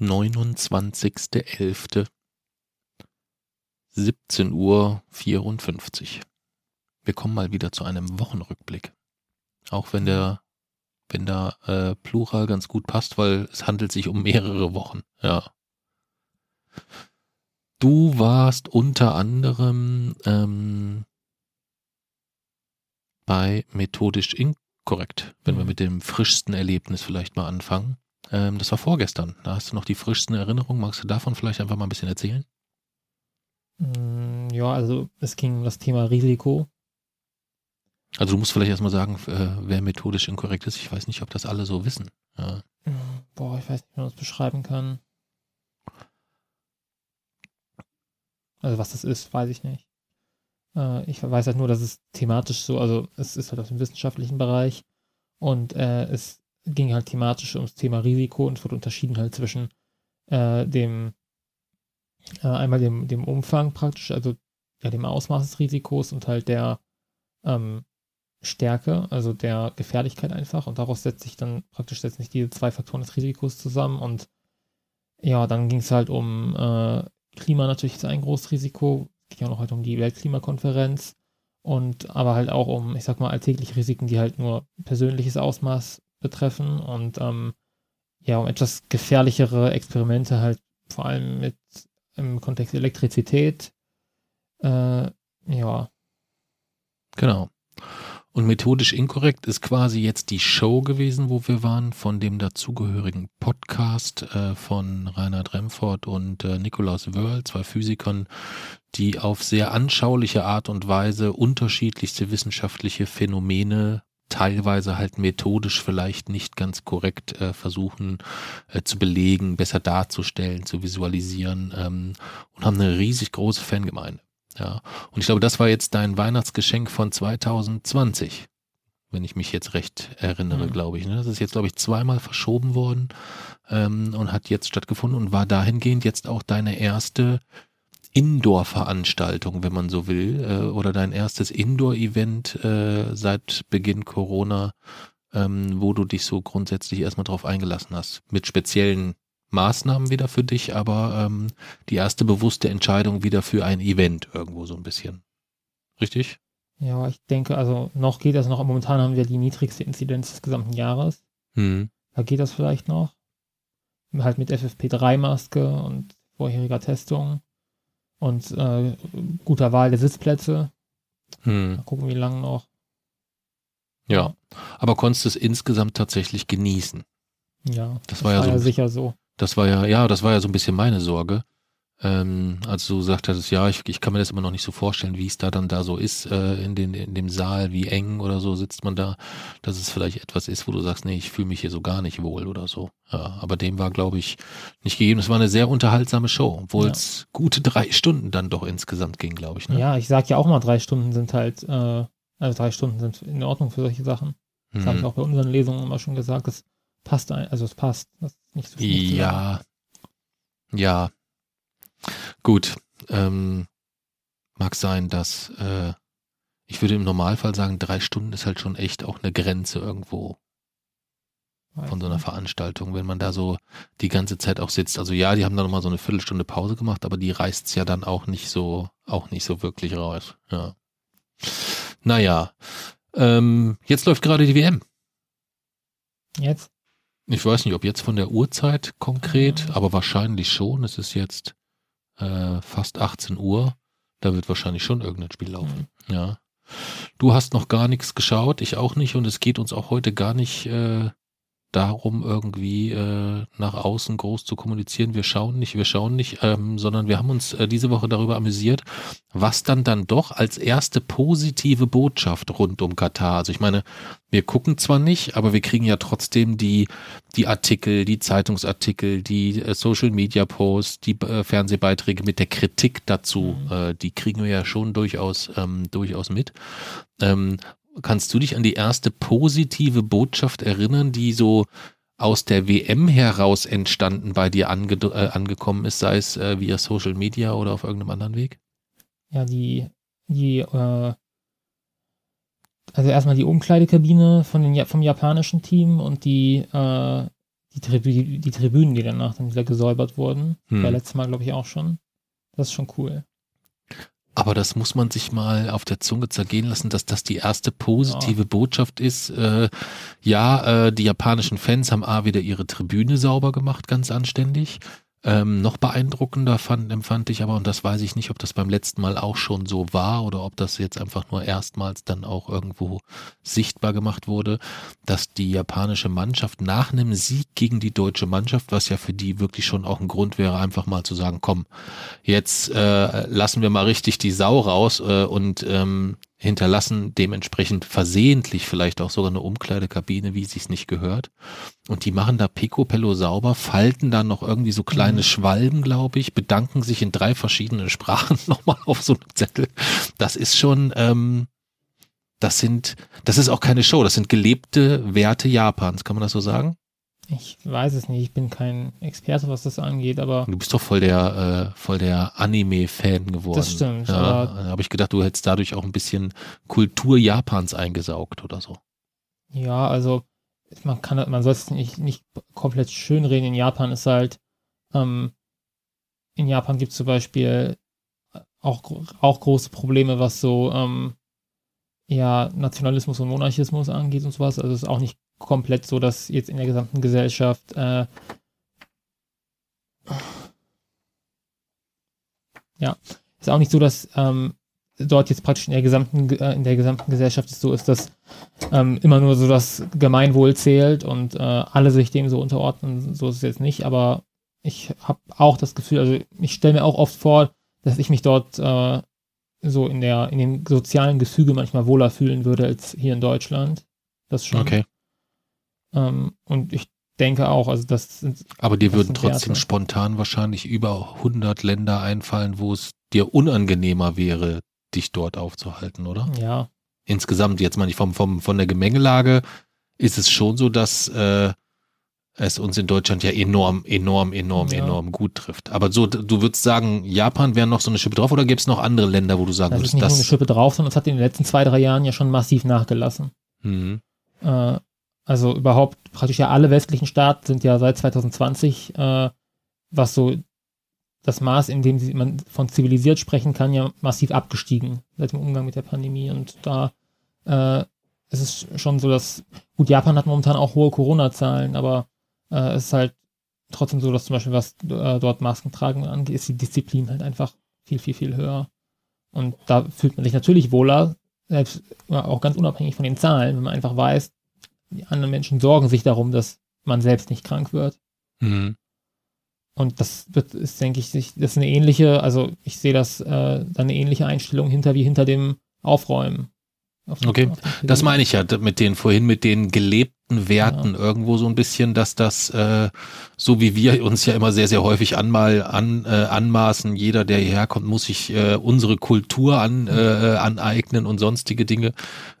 29.11. 17 Uhr 54. Wir kommen mal wieder zu einem Wochenrückblick. Auch wenn der, wenn da äh, Plural ganz gut passt, weil es handelt sich um mehrere Wochen. Ja. Du warst unter anderem ähm, bei methodisch inkorrekt, wenn wir Mhm. mit dem frischsten Erlebnis vielleicht mal anfangen. Ähm, das war vorgestern. Da hast du noch die frischsten Erinnerungen. Magst du davon vielleicht einfach mal ein bisschen erzählen? Mm, Ja, also es ging um das Thema Risiko. Also du musst vielleicht erstmal sagen, äh, wer methodisch inkorrekt ist. Ich weiß nicht, ob das alle so wissen. Ja. Boah, ich weiß nicht, wie man das beschreiben kann. Also was das ist, weiß ich nicht. Äh, ich weiß halt nur, dass es thematisch so, also es ist halt aus dem wissenschaftlichen Bereich und äh, es ging halt thematisch ums Thema Risiko und es wurde unterschieden halt zwischen äh, dem äh, einmal dem, dem Umfang praktisch, also ja, dem Ausmaß des Risikos und halt der ähm, Stärke, also der Gefährlichkeit einfach. Und daraus setzt sich dann praktisch setzen sich diese zwei Faktoren des Risikos zusammen. Und ja, dann ging es halt um äh, Klima natürlich ist ein großes Risiko. Es ging auch noch halt um die Weltklimakonferenz. Und aber halt auch um, ich sag mal, alltägliche Risiken, die halt nur persönliches Ausmaß betreffen. Und ähm, ja, um etwas gefährlichere Experimente halt vor allem mit im Kontext Elektrizität. Äh, ja, Genau. Und methodisch inkorrekt ist quasi jetzt die Show gewesen, wo wir waren, von dem dazugehörigen Podcast äh, von Reinhard Remford und äh, Nikolaus Wörl, zwei Physikern, die auf sehr anschauliche Art und Weise unterschiedlichste wissenschaftliche Phänomene teilweise halt methodisch vielleicht nicht ganz korrekt äh, versuchen äh, zu belegen, besser darzustellen, zu visualisieren ähm, und haben eine riesig große Fangemeinde. Ja, und ich glaube, das war jetzt dein Weihnachtsgeschenk von 2020, wenn ich mich jetzt recht erinnere, Mhm. glaube ich. Ne? Das ist jetzt, glaube ich, zweimal verschoben worden ähm, und hat jetzt stattgefunden und war dahingehend jetzt auch deine erste Indoor-Veranstaltung, wenn man so will, äh, oder dein erstes Indoor-Event äh, seit Beginn Corona, ähm, wo du dich so grundsätzlich erstmal drauf eingelassen hast. Mit speziellen Maßnahmen wieder für dich, aber ähm, die erste bewusste Entscheidung wieder für ein Event irgendwo so ein bisschen. Richtig? ja, ich denke, also noch geht das noch. Momentan haben wir die niedrigste Inzidenz des gesamten Jahres. Hm. Da geht das vielleicht noch. Halt mit FFP3-Maske und vorheriger Testung und äh, guter Wahl der Sitzplätze. Hm. Mal gucken, wie lange noch. Ja. Aber konntest du es insgesamt tatsächlich genießen? Ja, Das war ja so ein- sicher so. Das war ja, ja, das war ja so ein bisschen meine Sorge. Ähm, als du gesagt hattest, ja, ich, ich kann mir das immer noch nicht so vorstellen, wie es da dann da so ist, äh, in, den, in dem Saal, wie eng oder so sitzt man da, dass es vielleicht etwas ist, wo du sagst, nee, ich fühle mich hier so gar nicht wohl oder so. Ja, aber dem war, glaube ich, nicht gegeben. Es war eine sehr unterhaltsame Show, obwohl Ja. es gute drei Stunden dann doch insgesamt ging, glaube ich. Ne? Ja, ich sag ja auch mal, drei Stunden sind halt, äh, also drei Stunden sind in Ordnung für solche Sachen. Das habe ich auch bei unseren Lesungen immer schon gesagt. Das passt, ein, also es passt. Das ist nicht so viel. Ja. Ja. Gut. Ähm, mag sein, dass äh, ich würde im Normalfall sagen, drei Stunden ist halt schon echt auch eine Grenze irgendwo von so einer Veranstaltung, wenn man da so die ganze Zeit auch sitzt. Also ja, die haben da nochmal so eine Viertelstunde Pause gemacht, aber die reißt's ja dann auch nicht so, auch nicht so wirklich raus. Ja. Naja. Ähm, jetzt läuft gerade die WM. Jetzt? Ich weiß nicht, ob jetzt von der Uhrzeit konkret, Ja. aber wahrscheinlich schon. Es ist jetzt äh, fast 18 Uhr. Da wird wahrscheinlich schon irgendein Spiel laufen. Ja. Du hast noch gar nichts geschaut, ich auch nicht. Und es geht uns auch heute gar nicht äh, darum, irgendwie äh, nach außen groß zu kommunizieren. Wir schauen nicht, wir schauen nicht, ähm, sondern wir haben uns äh, diese Woche darüber amüsiert, was dann dann doch als erste positive Botschaft rund um Katar. Also ich meine, wir gucken zwar nicht, aber wir kriegen ja trotzdem die, die Artikel, die Zeitungsartikel, die äh, Social Media Posts, die äh, Fernsehbeiträge mit der Kritik dazu, Mhm. äh, die kriegen wir ja schon durchaus, ähm, durchaus mit. Ähm, kannst du dich an die erste positive Botschaft erinnern, die so aus der WM heraus entstanden bei dir ange äh, angekommen ist, sei es äh, via Social Media oder auf irgendeinem anderen Weg? Ja, die, die, äh, also erstmal die Umkleidekabine von den, vom japanischen Team und die, äh, die die, Tribü die Tribünen, die danach dann wieder gesäubert wurden. Hm. War letztes Mal, glaube ich, auch schon. Das ist schon cool. Aber das muss man sich mal auf der Zunge zergehen lassen, dass das die erste positive Ja. Botschaft ist. Äh, ja, äh, die japanischen Fans haben A wieder ihre Tribüne sauber gemacht, ganz anständig. Ähm, noch beeindruckender fand, empfand ich aber, und das weiß ich nicht, ob das beim letzten Mal auch schon so war oder ob das jetzt einfach nur erstmals dann auch irgendwo sichtbar gemacht wurde, dass die japanische Mannschaft nach einem Sieg gegen die deutsche Mannschaft, was ja für die wirklich schon auch ein Grund wäre, einfach mal zu sagen, komm, jetzt äh, lassen wir mal richtig die Sau raus äh, und ähm, hinterlassen dementsprechend versehentlich vielleicht auch sogar eine Umkleidekabine, wie sich's nicht gehört. Und die machen da Picobello sauber, falten dann noch irgendwie so kleine Mhm. Schwalben, glaube ich, bedanken sich in drei verschiedenen Sprachen nochmal auf so einem Zettel. Das ist schon, ähm, das sind, das ist auch keine Show, das sind gelebte Werte Japans, kann man das so sagen? Ich weiß es nicht, ich bin kein Experte, was das angeht, aber Du bist doch voll der, äh, voll der Anime-Fan geworden. Das stimmt, Ja, da habe ich gedacht, du hättest dadurch auch ein bisschen Kultur Japans eingesaugt oder so. ja, also man kann, man soll es nicht, nicht komplett schönreden. In Japan ist halt, ähm, in Japan gibt es zum Beispiel auch, auch große Probleme, was so ähm, ja, Nationalismus und Monarchismus angeht und sowas. Also es ist auch nicht komplett so, dass jetzt in der gesamten Gesellschaft äh, ja, ist auch nicht so, dass ähm, dort jetzt praktisch in der gesamten Ge- äh, in der gesamten Gesellschaft es so ist, dass ähm, immer nur so das Gemeinwohl zählt und äh, alle sich dem so unterordnen. So ist es jetzt nicht, aber ich habe auch das Gefühl, also ich stelle mir auch oft vor, dass ich mich dort äh, so in der in dem sozialen Gefüge manchmal wohler fühlen würde als hier in Deutschland. Das schon. Okay. Ähm, und ich denke auch, also das sind Aber dir Das würden trotzdem Werte. spontan wahrscheinlich über 100 Länder einfallen, wo es dir unangenehmer wäre, dich dort aufzuhalten, oder? ja Insgesamt, jetzt mal nicht vom, vom, von der Gemengelage, ist es schon so, dass äh, es uns in Deutschland ja enorm, enorm, enorm, Ja. enorm gut trifft. Aber so, du würdest sagen, Japan wäre noch so eine Schippe drauf oder gäbe es noch andere Länder, wo du sagen das ist würdest, nicht nur eine das. Schippe drauf, sondern es hat in den letzten zwei, drei Jahren ja schon massiv nachgelassen. Mhm. Äh, also überhaupt praktisch ja alle westlichen Staaten sind ja seit 2020, äh, was so das Maß, in dem man von zivilisiert sprechen kann, ja massiv abgestiegen seit dem Umgang mit der Pandemie. Und da äh, ist es schon so, dass, gut, Japan hat momentan auch hohe Corona-Zahlen, aber äh, es ist halt trotzdem so, dass zum Beispiel, was äh, dort Maskentragen angeht, ist die Disziplin halt einfach viel, viel, viel höher. Und da fühlt man sich natürlich wohler, selbst ja, auch ganz unabhängig von den Zahlen, wenn man einfach weiß, die anderen Menschen sorgen sich darum, dass man selbst nicht krank wird. Mhm. Und das wird, ist, denke ich, sich- das ist eine ähnliche, also ich sehe das, äh, eine ähnliche Einstellung hinter wie hinter dem Aufräumen. Auf Okay, auf Das meine ich ja mit den vorhin mit den gelebten Werten irgendwo so ein bisschen, dass das äh, so wie wir uns ja immer sehr sehr häufig anmal an, äh, anmaßen, jeder der hierher kommt, muss sich äh, unsere Kultur an, äh, aneignen und sonstige Dinge,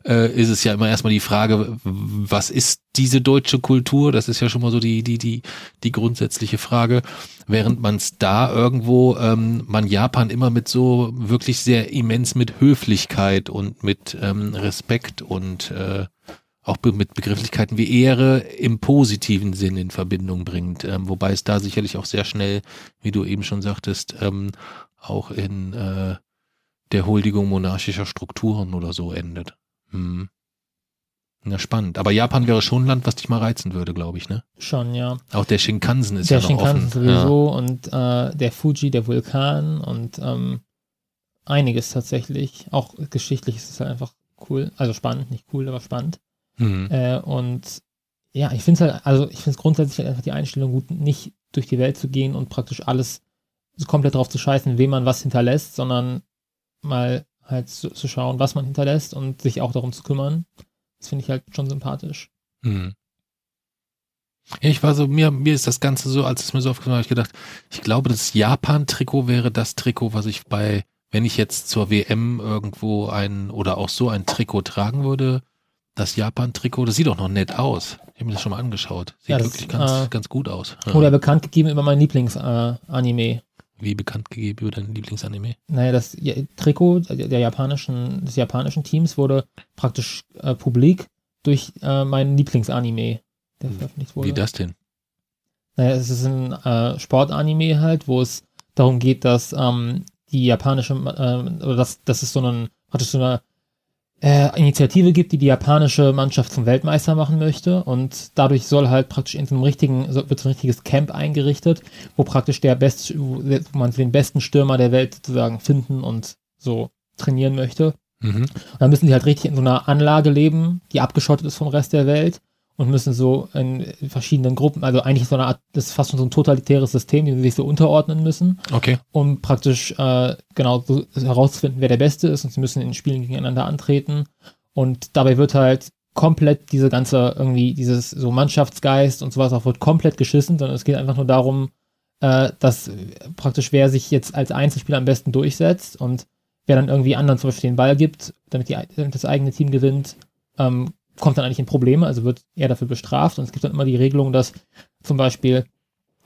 äh, ist es ja immer erstmal die Frage, was ist diese deutsche Kultur? Das ist ja schon mal so die die die die grundsätzliche Frage, während man es da irgendwo ähm, man Japan immer mit so wirklich sehr immens mit Höflichkeit und mit ähm, Respekt und äh, auch mit Begrifflichkeiten wie Ehre im positiven Sinn in Verbindung bringt. Ähm, wobei es da sicherlich auch sehr schnell, wie du eben schon sagtest, ähm, auch in äh, der Huldigung monarchischer Strukturen oder so endet. Hm. Na spannend. Aber Japan wäre schon ein Land, was dich mal reizen würde, glaube ich, ne? Schon, ja. Auch der Shinkansen ist der ja noch Shinkansen offen. sowieso und äh, der Fuji, der Vulkan und ähm, einiges tatsächlich. Auch geschichtlich ist es halt einfach cool. Also spannend, nicht cool, aber spannend. Ja. Hm. Äh, und ja, ich finde es halt, also ich finde es grundsätzlich halt einfach die Einstellung gut, nicht durch die Welt zu gehen und praktisch alles so komplett drauf zu scheißen, wem man was hinterlässt, sondern mal halt zu, zu schauen, was man hinterlässt und sich auch darum zu kümmern. Das finde ich halt schon sympathisch. Hm. Ja, ich war so, mir, mir ist das Ganze so, als es mir so aufgefallen war, habe ich gedacht, ich glaube, das Japan-Trikot wäre das Trikot, was ich bei, wenn ich jetzt zur WM irgendwo ein oder auch so ein Trikot tragen würde, das Japan-Trikot, das sieht auch noch nett aus. Ich habe mir das schon mal angeschaut. Sieht Ja, das, wirklich ganz, äh, ganz gut aus. Ja. Oder bekannt gegeben über mein Lieblings-Anime. Wie bekannt gegeben über dein Lieblingsanime? Naja, das ja, Trikot der, japanischen, des japanischen Teams wurde praktisch äh, publik durch äh, meinen Lieblingsanime, der Hm. veröffentlicht wurde. Wie das denn? Naja, es ist ein äh, Sportanime halt, wo es darum geht, dass ähm, die japanische, äh, oder dass, dass es so einen, praktisch so eine äh, Initiative gibt, die die japanische Mannschaft zum Weltmeister machen möchte und dadurch soll halt praktisch in so einem richtigen, so, wird so ein richtiges Camp eingerichtet, wo praktisch der best, wo man den besten Stürmer der Welt sozusagen finden und so trainieren möchte. Mhm. Und dann müssen die halt richtig in so einer Anlage leben, die abgeschottet ist vom Rest der Welt und müssen so in verschiedenen Gruppen, also eigentlich so eine Art, das ist fast schon so ein totalitäres System, die sich so unterordnen müssen, Okay. um praktisch äh, genau so herauszufinden, wer der Beste ist und sie müssen in Spielen gegeneinander antreten. Und dabei wird halt komplett diese ganze irgendwie dieses so Mannschaftsgeist und sowas auch wird komplett geschissen, sondern es geht einfach nur darum, äh, dass praktisch wer sich jetzt als Einzelspieler am besten durchsetzt und wer dann irgendwie anderen zum Beispiel den Ball gibt, damit, die, damit das eigene Team gewinnt, ähm, kommt dann eigentlich in Probleme, also wird er dafür bestraft. Und es gibt dann immer die Regelung, dass zum Beispiel,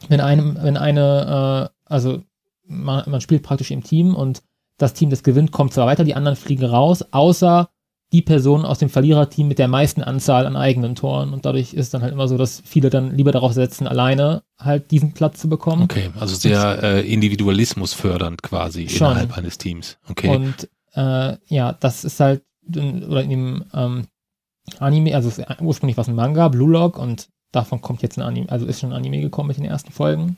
wenn einem, wenn eine, äh, also man, man spielt praktisch im Team und das Team, das gewinnt, kommt zwar weiter, die anderen fliegen raus, außer die Person aus dem Verliererteam mit der meisten Anzahl an eigenen Toren. Und dadurch ist dann halt immer so, dass viele dann lieber darauf setzen, alleine halt diesen Platz zu bekommen. Okay, also sehr äh, Individualismus fördernd quasi Schon. innerhalb eines Teams. Okay. Und äh, ja, das ist halt, oder in dem ähm, Anime, also es ursprünglich war es ein Manga, Blue Lock, und davon kommt jetzt ein Anime, also ist schon ein Anime gekommen mit den ersten Folgen.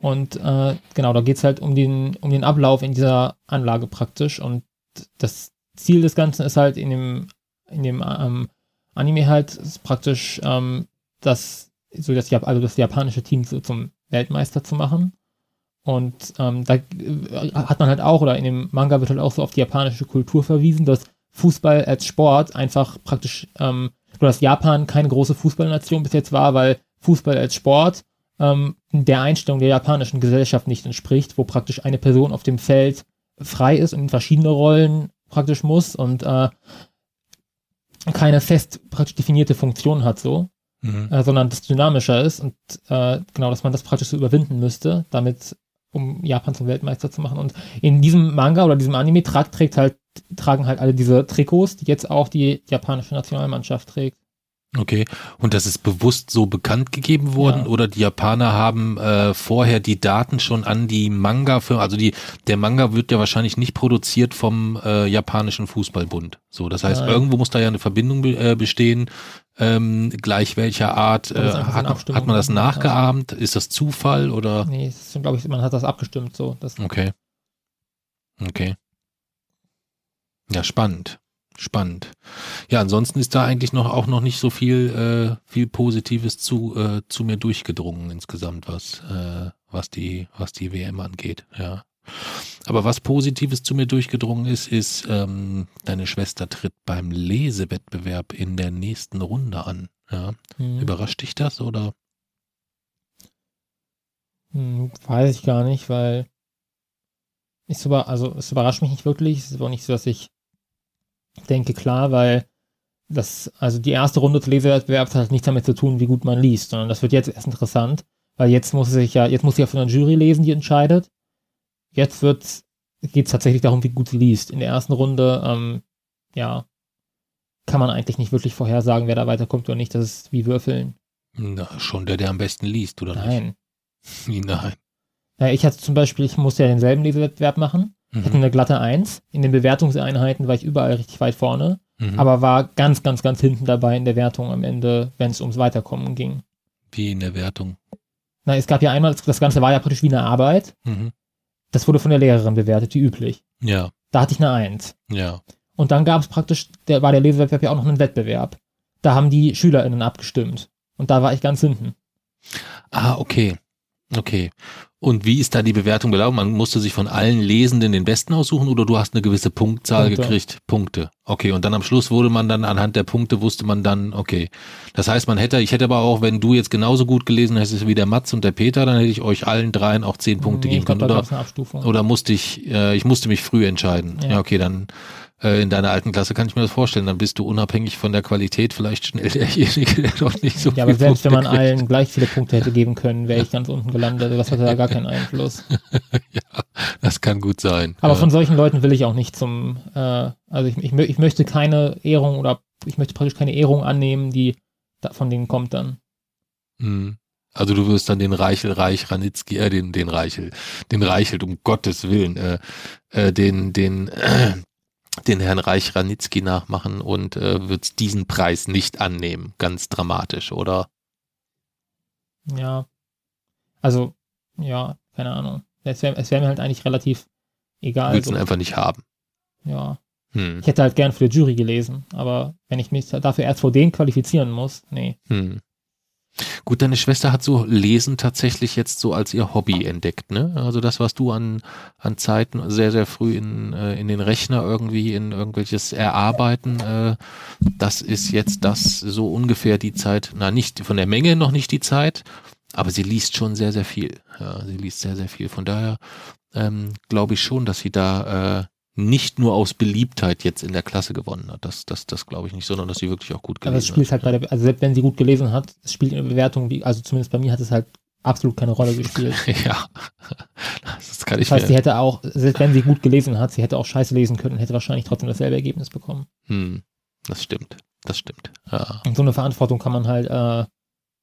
Und äh, genau, da geht's halt um den, um den Ablauf in dieser Anlage praktisch. Und das Ziel des Ganzen ist halt in dem, in dem ähm, Anime halt praktisch ähm, das, so das, also das japanische Team so zum Weltmeister zu machen. Und ähm, da äh, hat man halt auch, oder in dem Manga wird halt auch so auf die japanische Kultur verwiesen, dass Fußball als Sport einfach praktisch, ähm, dass Japan keine große Fußballnation bis jetzt war, weil Fußball als Sport ähm, der Einstellung der japanischen Gesellschaft nicht entspricht, wo praktisch eine Person auf dem Feld frei ist und in verschiedene Rollen praktisch muss und äh, keine fest praktisch definierte Funktion hat so, Mhm. äh, sondern das dynamischer ist und äh, genau, dass man das praktisch so überwinden müsste, damit um Japan zum Weltmeister zu machen. Und in diesem Manga oder diesem Anime tragt, trägt halt, tragen halt alle diese Trikots, die jetzt auch die japanische Nationalmannschaft trägt. Okay. Und das ist bewusst so bekannt gegeben worden Ja. oder die Japaner haben äh, vorher die Daten schon an die Manga-Firma, also die, der Manga wird ja wahrscheinlich nicht produziert vom äh, japanischen Fußballbund. So, das heißt, Nein. irgendwo muss da ja eine Verbindung be äh, bestehen, ähm, gleich welcher Art. Äh, einfach so hat, man, hat das nachgeahmt? Ist das Zufall oder? Nee, glaube ich, man hat das abgestimmt so. Das, Okay. Okay. Ja, spannend. Spannend. Ja, ansonsten ist da eigentlich noch auch noch nicht so viel äh, viel Positives zu äh, zu mir durchgedrungen insgesamt, was äh, was die was die WM angeht. Ja. Aber was Positives zu mir durchgedrungen ist, ist ähm, deine Schwester tritt beim Lesewettbewerb in der nächsten Runde an. Ja. hm, Überrascht dich das oder? hm, weiß ich gar nicht, weil ich so, also es überrascht mich nicht wirklich. Es ist auch nicht so, dass ich denke, klar, weil das, also die erste Runde des Lesewettbewerbs hat nichts damit zu tun, wie gut man liest, sondern das wird jetzt erst interessant, weil jetzt muss sich ja, jetzt muss sie ja von der Jury lesen, die entscheidet. Jetzt wird geht es tatsächlich darum, wie gut sie liest. In der ersten Runde, ähm, ja, kann man eigentlich nicht wirklich vorhersagen, wer da weiterkommt oder nicht. Das ist wie Würfeln. Na, schon der, der am besten liest, oder Nein. nicht? Nein. Ja, ich hatte zum Beispiel, ich musste ja denselben Lesewettbewerb machen. Ich hatte Mhm. eine glatte Eins. In den Bewertungseinheiten war ich überall richtig weit vorne, Mhm. aber war ganz, ganz, ganz hinten dabei in der Wertung am Ende, wenn es ums Weiterkommen ging. Wie in der Wertung. Na, es gab ja einmal, das Ganze war ja praktisch wie eine Arbeit. Mhm. Das wurde von der Lehrerin bewertet, wie üblich. Ja, Da hatte ich eine Eins. ja. Und dann gab es praktisch, der war der Lesewettbewerb ja auch noch ein Wettbewerb. Da haben die SchülerInnen abgestimmt. Und da war ich ganz hinten. Ah, okay. Okay. Und wie ist da die Bewertung gelaufen? Man musste sich von allen Lesenden den Besten aussuchen oder du hast eine gewisse Punktzahl Punkte. gekriegt? Punkte. Okay. Und dann am Schluss wurde man dann anhand der Punkte wusste man dann, okay. Das heißt, man hätte, ich hätte aber auch, wenn du jetzt genauso gut gelesen hättest wie der Mats und der Peter, dann hätte ich euch allen dreien auch zehn Punkte Nee, geben glaub, können. Oder, oder musste ich, äh, ich musste mich früh entscheiden. Ja, Ja. okay, dann äh, in deiner alten Klasse kann ich mir das vorstellen. Dann bist du unabhängig von der Qualität vielleicht schnell derjenige, der doch nicht so ja, aber selbst wenn man Punkte kriegt. allen gleich viele Punkte hätte geben können, wäre ich ganz unten gelandet. Also Das hatte da gar keinen Einfluss. ja, das kann gut sein. Aber ja. von solchen Leuten will ich auch nicht zum, äh, also ich, ich, ich möchte keine Ehrung oder ich möchte praktisch keine Ehrung annehmen, die da von denen kommt dann. Mhm. Also du wirst dann den Reichel Reich Ranitzky, äh, den, den Reichel, den Reichelt, um Gottes Willen, äh, äh, den, den, äh, den Herrn Reich Ranitzky nachmachen und äh, wird diesen Preis nicht annehmen. Ganz dramatisch, oder? Ja. Also, ja, keine Ahnung. Es wäre wär mir halt eigentlich relativ egal. Willst so. ihn einfach nicht haben. Ja. Hm. Ich hätte halt gern für die Jury gelesen, aber wenn ich mich dafür erst vor denen qualifizieren muss, nee. Hm. Gut, deine Schwester hat so Lesen tatsächlich jetzt so als ihr Hobby entdeckt, ne? Also das, was du an, an Zeiten sehr, sehr früh in, äh, in den Rechner irgendwie in irgendwelches Erarbeiten, äh, das ist jetzt das so ungefähr die Zeit, na nicht von der Menge noch nicht die Zeit, aber sie liest schon sehr, sehr viel. Ja, sie liest sehr, sehr viel. Von daher ähm, glaube ich schon, dass sie da äh, nicht nur aus Beliebtheit jetzt in der Klasse gewonnen hat. Das, das, das glaube ich nicht, sondern dass sie wirklich auch gut gelesen hat. Aber es spielt hat. halt bei der, also selbst wenn sie gut gelesen hat, es spielt in der Bewertung, wie, also zumindest bei mir hat es halt absolut keine Rolle gespielt. ja. Das kann ich Das heißt, sie hätte auch, selbst wenn sie gut gelesen hat, sie hätte auch scheiße lesen können und hätte wahrscheinlich trotzdem dasselbe Ergebnis bekommen. Hm, das stimmt. Das stimmt. Ja. Und so eine Verantwortung kann man halt äh,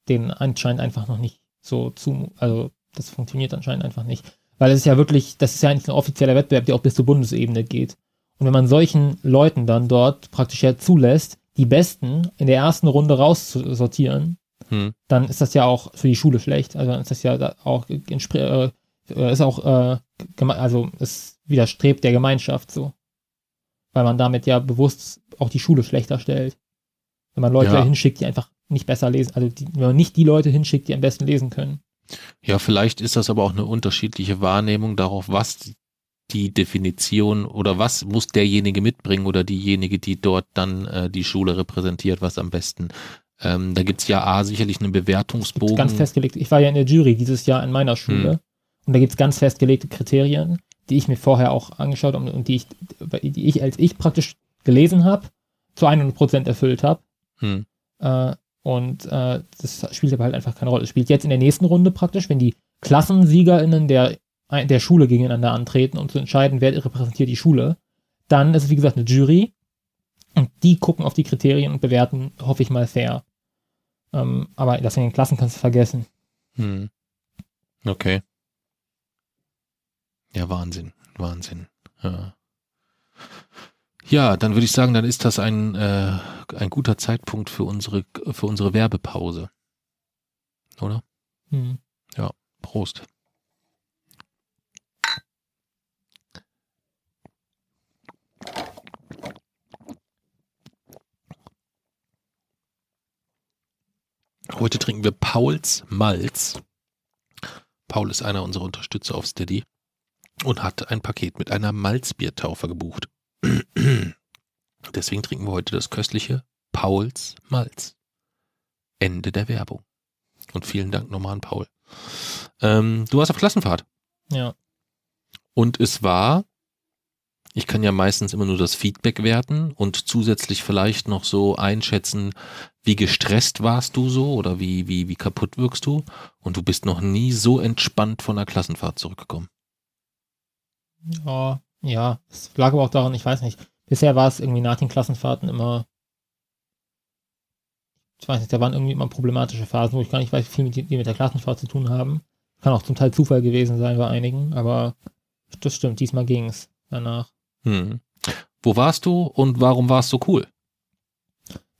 den anscheinend einfach noch nicht so zu, also das funktioniert anscheinend einfach nicht. Weil es ist ja wirklich, das ist ja eigentlich ein offizieller Wettbewerb, der auch bis zur Bundesebene geht. Und wenn man solchen Leuten dann dort praktisch ja zulässt, die Besten in der ersten Runde rauszusortieren, hm. dann ist das ja auch für die Schule schlecht. Also dann ist das ja auch, äh, ist auch, äh, also es widerstrebt der Gemeinschaft so. Weil man damit ja bewusst auch die Schule schlechter stellt. Wenn man Leute ja. hinschickt, die einfach nicht besser lesen, also die, wenn man nicht die Leute hinschickt, die am besten lesen können. Ja, vielleicht ist das aber auch eine unterschiedliche Wahrnehmung darauf, was die Definition oder was muss derjenige mitbringen oder diejenige, die dort dann äh, die Schule repräsentiert, was am besten. Ähm, da gibt's ja A, sicherlich einen Bewertungsbogen. Ganz festgelegt. Ich war ja in der Jury dieses Jahr in meiner Schule hm. und da gibt's ganz festgelegte Kriterien, die ich mir vorher auch angeschaut habe und die ich, die ich als ich praktisch gelesen habe, zu 100 Prozent erfüllt habe. Hm. Äh, und äh, das spielt aber halt einfach keine Rolle. Es spielt jetzt in der nächsten Runde praktisch, wenn die KlassensiegerInnen der, der Schule gegeneinander antreten, um zu entscheiden, wer repräsentiert die Schule. Dann ist es, wie gesagt, eine Jury. Und die gucken auf die Kriterien und bewerten, hoffe ich mal, fair. Ähm, aber das in den Klassen kannst du vergessen. Hm. Okay. Ja, Wahnsinn. Wahnsinn. Ja. Ja, dann würde ich sagen, dann ist das ein, äh, ein guter Zeitpunkt für unsere, für unsere Werbepause. Oder? Hm. Ja, Prost. Heute trinken wir Pauls Malz. Paul ist einer unserer Unterstützer auf Steady und hat ein Paket mit einer Malzbiertaufe gebucht. Deswegen trinken wir heute das köstliche Pauls Malz. Ende der Werbung. Und vielen Dank nochmal an Paul. Ähm, du warst auf Klassenfahrt. Ja. Und es war, ich kann ja meistens immer nur das Feedback werten und zusätzlich vielleicht noch so einschätzen, wie gestresst warst du so oder wie, wie, wie kaputt wirkst du. Und du bist noch nie so entspannt von der Klassenfahrt zurückgekommen. Ja, ja, es lag aber auch daran, ich weiß nicht. Bisher war es irgendwie nach den Klassenfahrten immer, ich weiß nicht, da waren irgendwie immer problematische Phasen, wo ich gar nicht weiß, wie viel mit, die mit der Klassenfahrt zu tun haben. Kann auch zum Teil Zufall gewesen sein bei einigen, aber das stimmt, diesmal ging es danach. Hm. Wo warst du und warum war es so cool?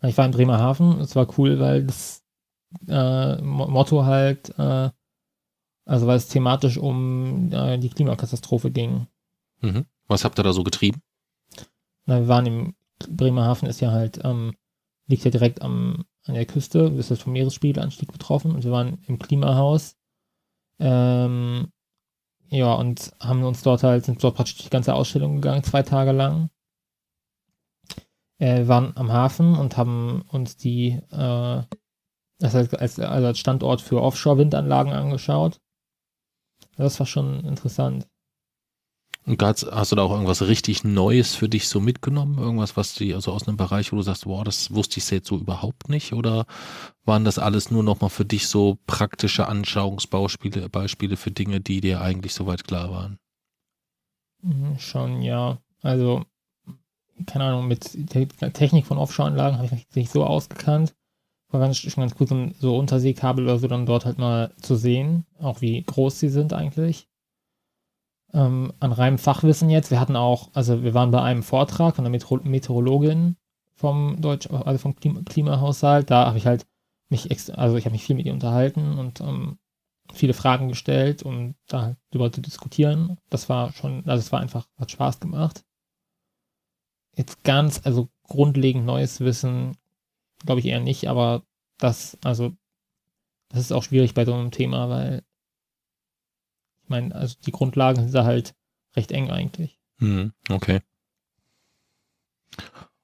Ich war in Bremerhaven, es war cool, weil das äh, Motto halt, äh, also weil es thematisch um äh, die Klimakatastrophe ging. Mhm. Was habt ihr da so getrieben? Na, wir waren im Bremerhaven, ist ja halt, ähm, liegt ja direkt am, an der Küste, ist das vom Meeresspiegelanstieg betroffen und wir waren im Klimahaus. Ähm, ja, und haben uns dort halt, sind dort praktisch die ganze Ausstellung gegangen, zwei Tage lang. Äh, waren am Hafen und haben uns die, äh, das als, als, also als Standort für Offshore-Windanlagen angeschaut. Das war schon interessant. Und hast, du da auch irgendwas richtig Neues für dich so mitgenommen? Irgendwas, was die, also aus einem Bereich, wo du sagst, wow, das wusste ich jetzt so überhaupt nicht? Oder waren das alles nur nochmal für dich so praktische Anschauungsbeispiele Beispiele für Dinge, die dir eigentlich soweit klar waren? Mhm, schon, ja. Also, keine Ahnung, mit der Technik von Offshore-Anlagen habe ich mich so ausgekannt. war ganz, schon ganz so, so Unterseekabel oder so dann dort halt mal zu sehen, auch wie groß sie sind eigentlich. Ähm, an reinem Fachwissen jetzt. Wir hatten auch, also wir waren bei einem Vortrag von der Metro Meteorologin vom Deutsch, also vom Klima Klimahaushalt. Da habe ich halt mich, also ich habe mich viel mit ihr unterhalten und ähm, viele Fragen gestellt, um da darüber zu diskutieren. Das war schon, also es war einfach, hat Spaß gemacht. Jetzt ganz, also grundlegend neues Wissen, glaube ich eher nicht, aber das, also, das ist auch schwierig bei so einem Thema, weil ich meine, also die Grundlagen sind da halt recht eng eigentlich. Hm, okay.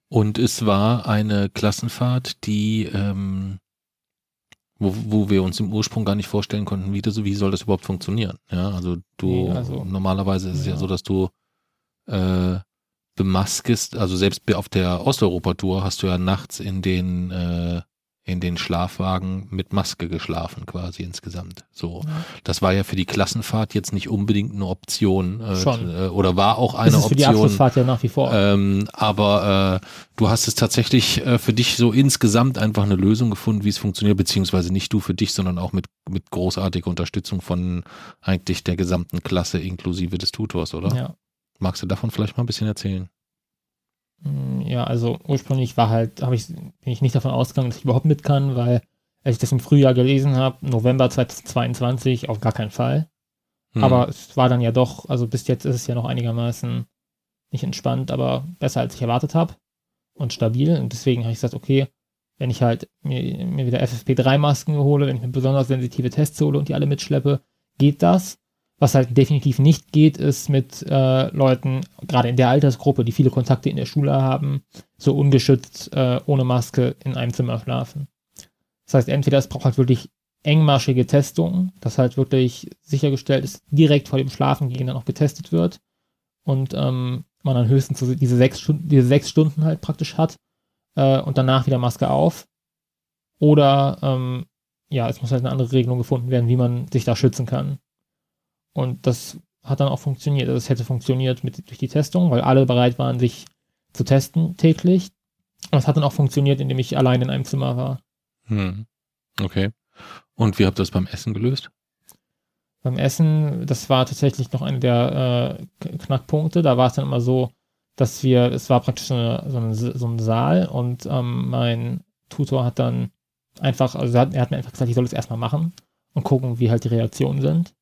Und es war eine Klassenfahrt, die ähm, wo, wo wir uns im Ursprung gar nicht vorstellen konnten, wie, das, wie soll das überhaupt funktionieren. Ja, also du, nee, also, normalerweise ist ja. es ja so, dass du äh, bemaskest, also selbst auf der Osteuropa-Tour hast du ja nachts in den äh, in den Schlafwagen mit Maske geschlafen quasi insgesamt. So, ja. das war ja für die Klassenfahrt jetzt nicht unbedingt eine Option äh, Schon. Äh, oder war auch eine Option. Für die Abschlussfahrt ja nach wie vor. Ähm, aber äh, du hast es tatsächlich äh, für dich so insgesamt einfach eine Lösung gefunden, wie es funktioniert, beziehungsweise nicht du für dich, sondern auch mit mit großartiger Unterstützung von eigentlich der gesamten Klasse inklusive des Tutors, oder? Ja. Magst du davon vielleicht mal ein bisschen erzählen? Ja, also ursprünglich war halt, habe ich, bin ich nicht davon ausgegangen, dass ich überhaupt mit kann, weil als ich das im Frühjahr gelesen habe, November 2022, auf gar keinen Fall. Hm. Aber es war dann ja doch, also bis jetzt ist es ja noch einigermaßen nicht entspannt, aber besser als ich erwartet habe und stabil. Und deswegen habe ich gesagt, okay, wenn ich halt mir, mir wieder FFP3-Masken hole, wenn ich mir besonders sensitive Tests hole und die alle mitschleppe, geht das. Was halt definitiv nicht geht, ist mit äh, Leuten, gerade in der Altersgruppe, die viele Kontakte in der Schule haben, so ungeschützt äh, ohne Maske in einem Zimmer schlafen. Das heißt, entweder es braucht halt wirklich engmaschige Testungen, dass halt wirklich sichergestellt ist, direkt vor dem Schlafengehen dann auch getestet wird und ähm, man dann höchstens so diese sechs, Stunden, diese sechs Stunden halt praktisch hat äh, und danach wieder Maske auf. Oder ähm, ja, es muss halt eine andere Regelung gefunden werden, wie man sich da schützen kann. Und das hat dann auch funktioniert. Also es hätte funktioniert mit, durch die Testung, weil alle bereit waren, sich zu testen täglich. Und es hat dann auch funktioniert, indem ich allein in einem Zimmer war. Hm. Okay. Und wie habt ihr das beim Essen gelöst? Beim Essen, das war tatsächlich noch einer der äh, Knackpunkte. Da war es dann immer so, dass wir, es war praktisch eine, so, eine, so, ein Saal und ähm, mein Tutor hat dann einfach, also er hat, er hat mir einfach gesagt, ich soll es erstmal machen und gucken, wie halt die Reaktionen sind.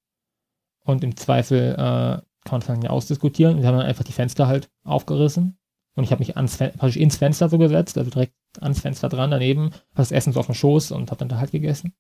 Und im Zweifel äh, kann man es dann ja ausdiskutieren. Wir haben dann einfach die Fenster halt aufgerissen. Und ich habe mich ans, praktisch ins Fenster so gesetzt, also direkt ans Fenster dran daneben, habe das Essen so auf dem Schoß und habe dann da halt gegessen.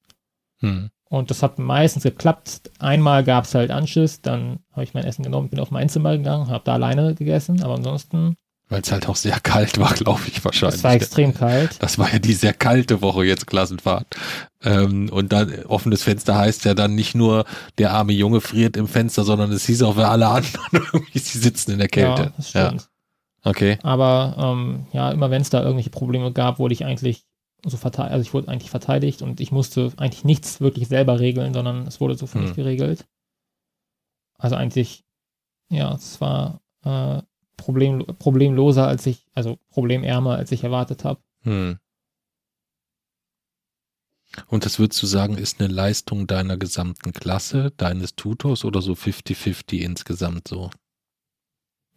Hm. Und das hat meistens geklappt. Einmal gab es halt Anschiss, dann habe ich mein Essen genommen, bin auf mein Zimmer gegangen, habe da alleine gegessen, aber ansonsten weil es halt auch sehr kalt war, glaube ich wahrscheinlich. Es war extrem kalt. Das war ja die sehr kalte Woche jetzt Klassenfahrt. Ähm, und dann offenes Fenster heißt ja dann nicht nur, der arme Junge friert im Fenster, sondern es hieß auch für alle anderen irgendwie, sie sitzen in der Kälte. Ja, das stimmt. Ja. Okay. Aber ähm, ja, immer wenn es da irgendwelche Probleme gab, wurde ich eigentlich so verteidigt, also ich wurde eigentlich verteidigt und ich musste eigentlich nichts wirklich selber regeln, sondern es wurde so für hm. mich geregelt. Also eigentlich, ja, es war äh, problem, problemloser als ich, also problemärmer als ich erwartet habe. Hm. Und das würdest du sagen, ist eine Leistung deiner gesamten Klasse, deines Tutors oder so 50-50 insgesamt so?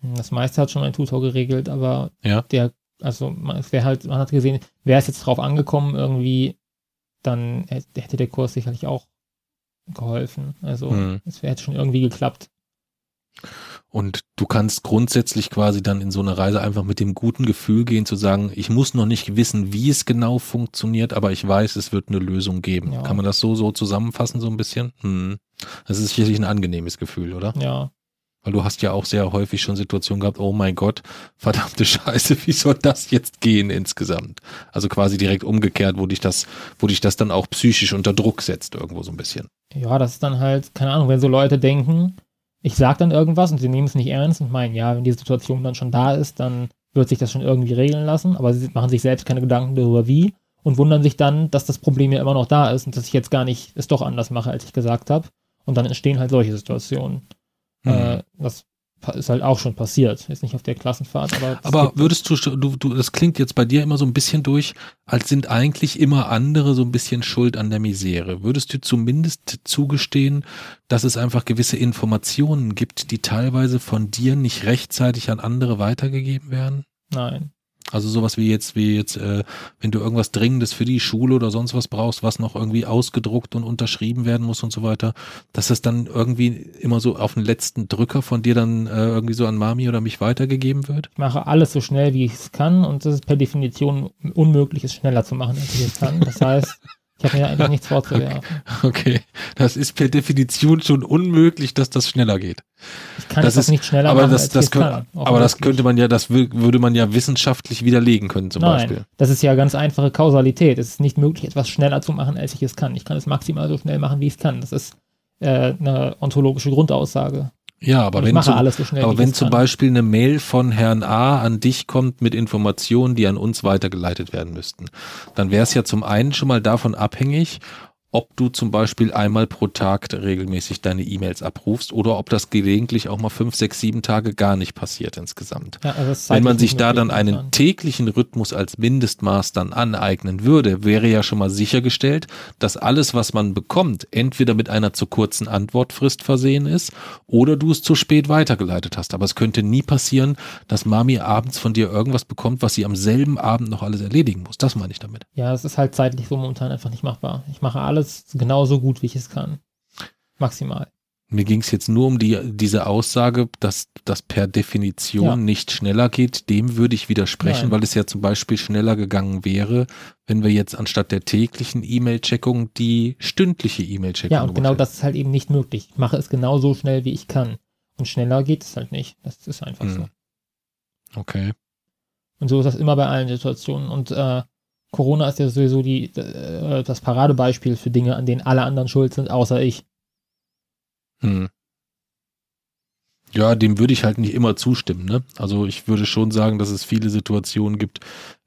Das meiste hat schon ein Tutor geregelt, aber ja. der, also man, halt, man hat gesehen, wäre es jetzt drauf angekommen, irgendwie, dann hätte der Kurs sicherlich auch geholfen. Also hm. es hätte schon irgendwie geklappt. Und du kannst grundsätzlich quasi dann in so eine Reise einfach mit dem guten Gefühl gehen, zu sagen, ich muss noch nicht wissen, wie es genau funktioniert, aber ich weiß, es wird eine Lösung geben. Ja. Kann man das so, so zusammenfassen, so ein bisschen? Hm. Das ist sicherlich ein angenehmes Gefühl, oder? Ja. Weil du hast ja auch sehr häufig schon Situationen gehabt, oh mein Gott, verdammte Scheiße, wie soll das jetzt gehen insgesamt? Also quasi direkt umgekehrt, wo dich das, wo dich das dann auch psychisch unter Druck setzt, irgendwo so ein bisschen. Ja, das ist dann halt, keine Ahnung, wenn so Leute denken, ich sage dann irgendwas und sie nehmen es nicht ernst und meinen, ja, wenn die Situation dann schon da ist, dann wird sich das schon irgendwie regeln lassen, aber sie machen sich selbst keine Gedanken darüber, wie und wundern sich dann, dass das Problem ja immer noch da ist und dass ich jetzt gar nicht es doch anders mache, als ich gesagt habe. Und dann entstehen halt solche Situationen. Mhm. Äh, das ist halt auch schon passiert. Ist nicht auf der Klassenfahrt, aber. Aber würdest du, du, du, das klingt jetzt bei dir immer so ein bisschen durch, als sind eigentlich immer andere so ein bisschen schuld an der Misere. Würdest du zumindest zugestehen, dass es einfach gewisse Informationen gibt, die teilweise von dir nicht rechtzeitig an andere weitergegeben werden? Nein. Also sowas wie jetzt, wie jetzt, äh, wenn du irgendwas Dringendes für die Schule oder sonst was brauchst, was noch irgendwie ausgedruckt und unterschrieben werden muss und so weiter, dass das dann irgendwie immer so auf den letzten Drücker von dir dann äh, irgendwie so an Mami oder mich weitergegeben wird? Ich mache alles so schnell, wie ich es kann und das ist per Definition unmöglich, es schneller zu machen, als ich es kann. Das heißt, ich habe mir eigentlich nichts vorzuwerfen. Okay. das ist per Definition schon unmöglich, dass das schneller geht. Ich kann das, das nicht schneller aber machen, das, das kann aber das könnte man ja, das würde man ja wissenschaftlich widerlegen können zum Nein, Beispiel. Das ist ja ganz einfache Kausalität. Es ist nicht möglich, etwas schneller zu machen, als ich es kann. Ich kann es maximal so schnell machen, wie ich es kann. Das ist äh, eine ontologische Grundaussage. Ja, aber wenn, zum, so aber wenn zum kann. Beispiel eine Mail von Herrn A an dich kommt mit Informationen, die an uns weitergeleitet werden müssten, dann wäre es ja zum einen schon mal davon abhängig, ob du zum Beispiel einmal pro Tag regelmäßig deine E-Mails abrufst oder ob das gelegentlich auch mal fünf, sechs, sieben Tage gar nicht passiert insgesamt. Ja, also Wenn man sich da dann einen an. täglichen Rhythmus als Mindestmaß dann aneignen würde, wäre ja schon mal sichergestellt, dass alles, was man bekommt, entweder mit einer zu kurzen Antwortfrist versehen ist oder du es zu spät weitergeleitet hast. Aber es könnte nie passieren, dass Mami abends von dir irgendwas bekommt, was sie am selben Abend noch alles erledigen muss. Das meine ich damit. Ja, es ist halt zeitlich so momentan einfach nicht machbar. Ich mache alles alles genauso gut, wie ich es kann. Maximal. Mir ging es jetzt nur um die, diese Aussage, dass das per Definition ja. nicht schneller geht. Dem würde ich widersprechen, Nein. weil es ja zum Beispiel schneller gegangen wäre, wenn wir jetzt anstatt der täglichen E-Mail-Checkung die stündliche E-Mail-Checkung Ja, und genau das ist halt eben nicht möglich. Ich mache es genauso schnell, wie ich kann. Und schneller geht es halt nicht. Das ist einfach hm. so. Okay. Und so ist das immer bei allen Situationen. Und äh, Corona ist ja sowieso die, äh, das Paradebeispiel für Dinge, an denen alle anderen schuld sind, außer ich. Hm. Ja, dem würde ich halt nicht immer zustimmen. Ne? Also ich würde schon sagen, dass es viele Situationen gibt,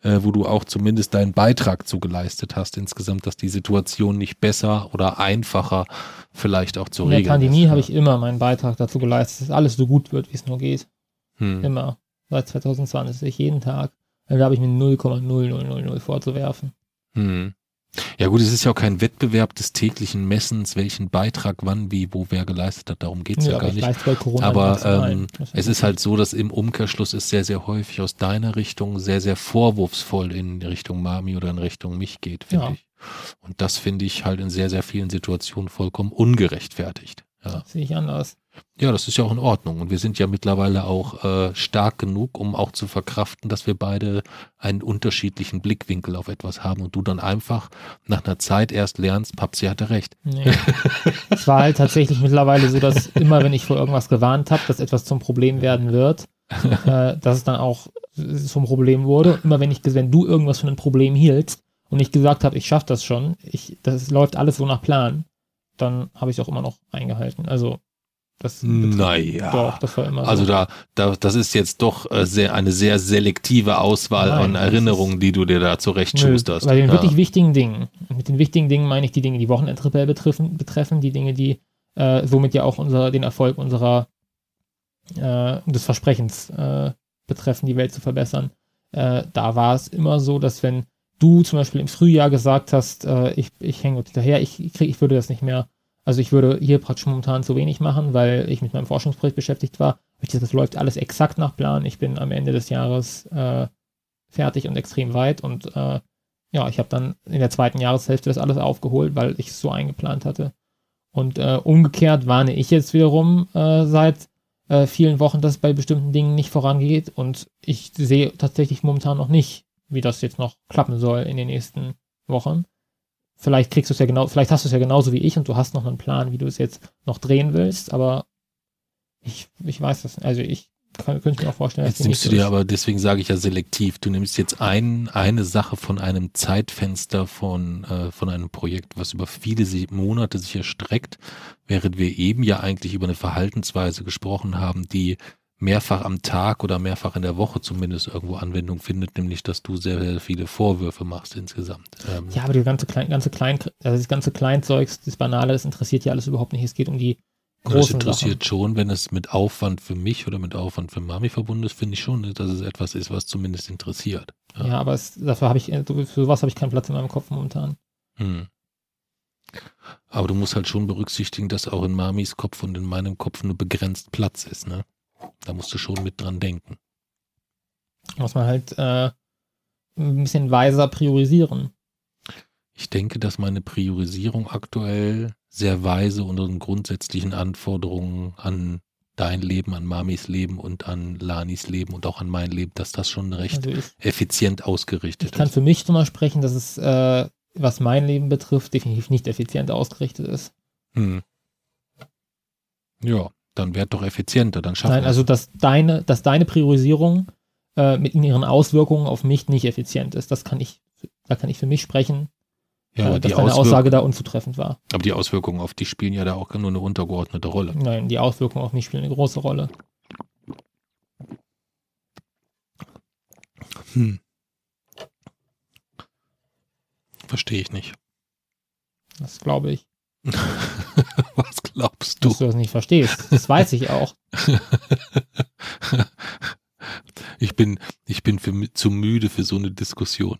äh, wo du auch zumindest deinen Beitrag zugeleistet hast insgesamt, dass die Situation nicht besser oder einfacher vielleicht auch zu regeln ist. In der Pandemie habe ich immer meinen Beitrag dazu geleistet, dass alles so gut wird, wie es nur geht. Hm. Immer. Seit 2020, jeden Tag. Da habe ich mir 0,0000 vorzuwerfen. Hm. Ja gut, es ist ja auch kein Wettbewerb des täglichen Messens, welchen Beitrag wann, wie, wo wer geleistet hat. Darum geht es ja, ja gar nicht. aber ähm, es ist halt so, dass im Umkehrschluss es sehr, sehr häufig aus deiner Richtung sehr, sehr vorwurfsvoll in Richtung Mami oder in Richtung mich geht, finde ja. ich. Und das finde ich halt in sehr, sehr vielen Situationen vollkommen ungerechtfertigt. Ja. Sehe ich anders. Ja, das ist ja auch in Ordnung. Und wir sind ja mittlerweile auch äh, stark genug, um auch zu verkraften, dass wir beide einen unterschiedlichen Blickwinkel auf etwas haben und du dann einfach nach einer Zeit erst lernst, Papsi hatte recht. Nee. es war halt tatsächlich mittlerweile so, dass immer, wenn ich vor irgendwas gewarnt habe, dass etwas zum Problem werden wird, äh, dass es dann auch zum Problem wurde. Immer wenn ich, wenn du irgendwas von einem Problem hieltst und ich gesagt habe, ich schaffe das schon, ich, das läuft alles so nach Plan, dann habe ich es auch immer noch eingehalten. Also das naja. Doch, das war immer so. Also da, da, das ist jetzt doch äh, sehr, eine sehr selektive Auswahl Nein, an Erinnerungen, die du dir da zurechtschusterst. Bei den ja. wirklich wichtigen Dingen. Mit den wichtigen Dingen meine ich die Dinge, die Wochenendrebell betreffen, betreffen, die Dinge, die äh, somit ja auch unser, den Erfolg unserer äh, des Versprechens äh, betreffen, die Welt zu verbessern. Äh, da war es immer so, dass wenn du zum Beispiel im Frühjahr gesagt hast, äh, ich, ich hänge hinterher, ich, krieg, ich würde das nicht mehr also ich würde hier praktisch momentan zu wenig machen, weil ich mit meinem Forschungsprojekt beschäftigt war. Das läuft alles exakt nach Plan. Ich bin am Ende des Jahres äh, fertig und extrem weit und äh, ja, ich habe dann in der zweiten Jahreshälfte das alles aufgeholt, weil ich es so eingeplant hatte. Und äh, umgekehrt warne ich jetzt wiederum äh, seit äh, vielen Wochen, dass es bei bestimmten Dingen nicht vorangeht und ich sehe tatsächlich momentan noch nicht, wie das jetzt noch klappen soll in den nächsten Wochen. Vielleicht kriegst du es ja genau, vielleicht hast du es ja genauso wie ich und du hast noch einen Plan, wie du es jetzt noch drehen willst, aber ich, ich weiß das, also ich kann, könnte mir auch vorstellen, dass Jetzt nimmst du dir aber, deswegen sage ich ja selektiv, du nimmst jetzt ein, eine Sache von einem Zeitfenster von, äh, von einem Projekt, was über viele Monate sich erstreckt, während wir eben ja eigentlich über eine Verhaltensweise gesprochen haben, die mehrfach am Tag oder mehrfach in der Woche zumindest irgendwo Anwendung findet, nämlich dass du sehr, sehr viele Vorwürfe machst insgesamt. Ähm ja, aber die ganze klein, ganze klein, also das ganze Kleinzeugs, das Banale, das interessiert ja alles überhaupt nicht. Es geht um die großen Das interessiert Sachen. schon, wenn es mit Aufwand für mich oder mit Aufwand für Mami verbunden ist, finde ich schon, dass es etwas ist, was zumindest interessiert. Ja, aber es, dafür habe ich, für sowas habe ich keinen Platz in meinem Kopf momentan. Hm. Aber du musst halt schon berücksichtigen, dass auch in Mamis Kopf und in meinem Kopf nur begrenzt Platz ist, ne? Da musst du schon mit dran denken. Muss man halt äh, ein bisschen weiser priorisieren. Ich denke, dass meine Priorisierung aktuell sehr weise unseren grundsätzlichen Anforderungen an dein Leben, an Mamis Leben und an Lanis Leben und auch an mein Leben, dass das schon recht Also ich, effizient ausgerichtet ich kann ist. für mich mal sprechen, dass es, äh, was mein Leben betrifft, definitiv nicht effizient ausgerichtet ist. Hm. Ja, dann werd doch effizienter, dann schaffen Nein, also dass deine, dass deine Priorisierung äh, mit ihren Auswirkungen auf mich nicht effizient ist. Das kann ich, da kann ich für mich sprechen, ja, äh, dass deine Auswirk- Aussage da unzutreffend war. aber die Auswirkungen auf die spielen ja da auch nur eine untergeordnete Rolle. Nein, die Auswirkungen auf mich spielen eine große Rolle. Hm. Verstehe ich nicht. Das glaube ich. Was glaubst du? Dass du das nicht verstehst. Das weiß ich auch. ich bin, ich bin für, zu müde für so eine Diskussion.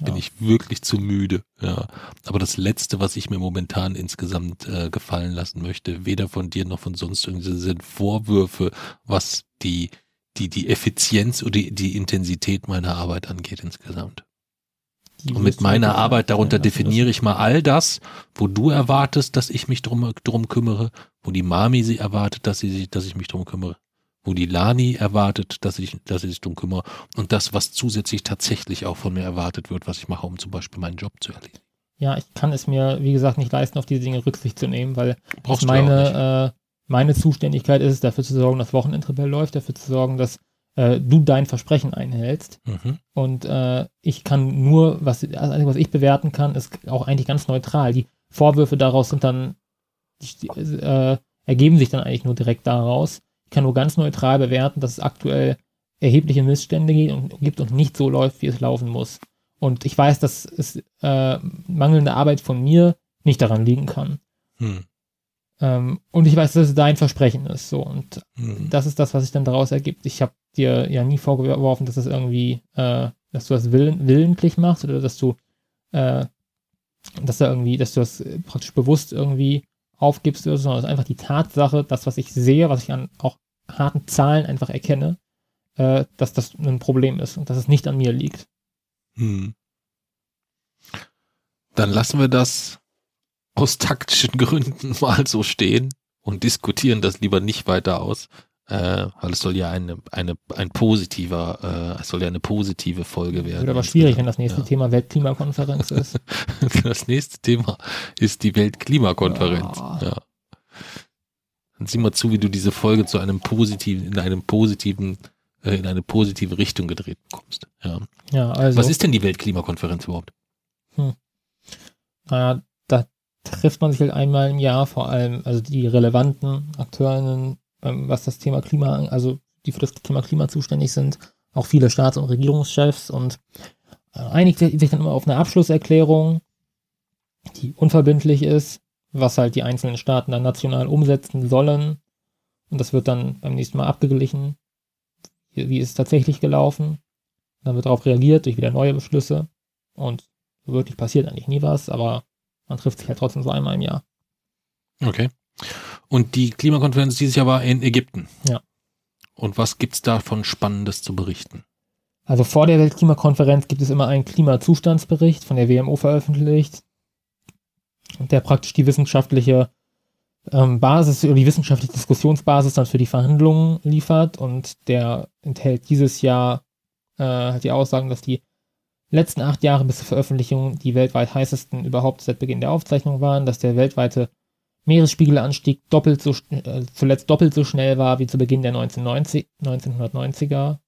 Bin Ja. ich wirklich zu müde. Ja. Aber das Letzte, was ich mir momentan insgesamt äh, gefallen lassen möchte, weder von dir noch von sonst irgendwie, sind Vorwürfe, was die, die, die Effizienz oder die, die Intensität meiner Arbeit angeht insgesamt. Und mit meiner Arbeit darunter definiere ich mal all das, wo du erwartest, dass ich mich drum, drum kümmere, wo die Mami sie erwartet, dass sie sich, dass ich mich drum kümmere, wo die Lani erwartet, dass ich, dass ich sich drum kümmere und das, was zusätzlich tatsächlich auch von mir erwartet wird, was ich mache, um zum Beispiel meinen Job zu erledigen. Ja, ich kann es mir, wie gesagt, nicht leisten, auf diese Dinge Rücksicht zu nehmen, weil meine, äh, meine Zuständigkeit ist es, dafür zu sorgen, dass Wochenendrebell läuft, dafür zu sorgen, dass äh, du dein Versprechen einhältst. Mhm. Und äh, ich kann nur, was, Einzige, was ich bewerten kann, ist auch eigentlich ganz neutral. Die Vorwürfe daraus sind dann, die, äh, ergeben sich dann eigentlich nur direkt daraus. Ich kann nur ganz neutral bewerten, dass es aktuell erhebliche Missstände gibt und, gibt und nicht so läuft, wie es laufen muss. Und ich weiß, dass es äh, mangelnde Arbeit von mir nicht daran liegen kann. Hm. Ähm, und ich weiß, dass es dein Versprechen ist. So. Und Hm. das ist das, was sich dann daraus ergibt. Ich habe dir ja nie vorgeworfen, dass das irgendwie, äh, dass du das willen, willentlich machst oder dass du, äh, dass da irgendwie, dass du das praktisch bewusst irgendwie aufgibst, oder so, sondern es ist einfach die Tatsache, das, was ich sehe, was ich an auch harten Zahlen einfach erkenne, äh, dass das ein Problem ist und dass es nicht an mir liegt. Hm. Dann lassen wir das aus taktischen Gründen mal so stehen und diskutieren das lieber nicht weiter aus, äh, weil es soll ja eine, eine, ein positiver, äh, es soll ja eine positive Folge werden. Wird aber schwierig, wenn das nächste Ja. Thema Weltklimakonferenz ist. Das nächste Thema ist die Weltklimakonferenz. Ja. Ja. Dann sieh mal zu, wie du diese Folge zu einem positiven, in einem positiven, äh, in eine positive Richtung gedreht bekommst. Ja. Ja, also. Was ist denn die Weltklimakonferenz überhaupt? Naja, da trifft man sich halt einmal im Jahr, vor allem, also die relevanten Akteurinnen, ähm, was das Thema Klima, also die für das Thema Klima zuständig sind, auch viele Staats- und Regierungschefs und äh, einigt sich dann immer auf eine Abschlusserklärung, die unverbindlich ist, was halt die einzelnen Staaten dann national umsetzen sollen. Und das wird dann beim nächsten Mal abgeglichen, wie, ist es tatsächlich gelaufen. Dann wird darauf reagiert durch wieder neue Beschlüsse. Und wirklich passiert eigentlich nie was, aber man trifft sich halt trotzdem so einmal im Jahr. Okay. Und die Klimakonferenz dieses Jahr war in Ägypten. Ja. Und was gibt's davon Spannendes zu berichten? Also vor der Weltklimakonferenz gibt es immer einen Klimazustandsbericht von der WMO veröffentlicht, der praktisch die wissenschaftliche ähm, Basis oder die wissenschaftliche Diskussionsbasis dann für die Verhandlungen liefert und der enthält dieses Jahr äh, die Aussagen, dass die letzten acht Jahre bis zur Veröffentlichung die weltweit heißesten überhaupt seit Beginn der Aufzeichnung waren, dass der weltweite Meeresspiegelanstieg doppelt so, äh, zuletzt doppelt so schnell war wie zu Beginn der 1990, 1990er,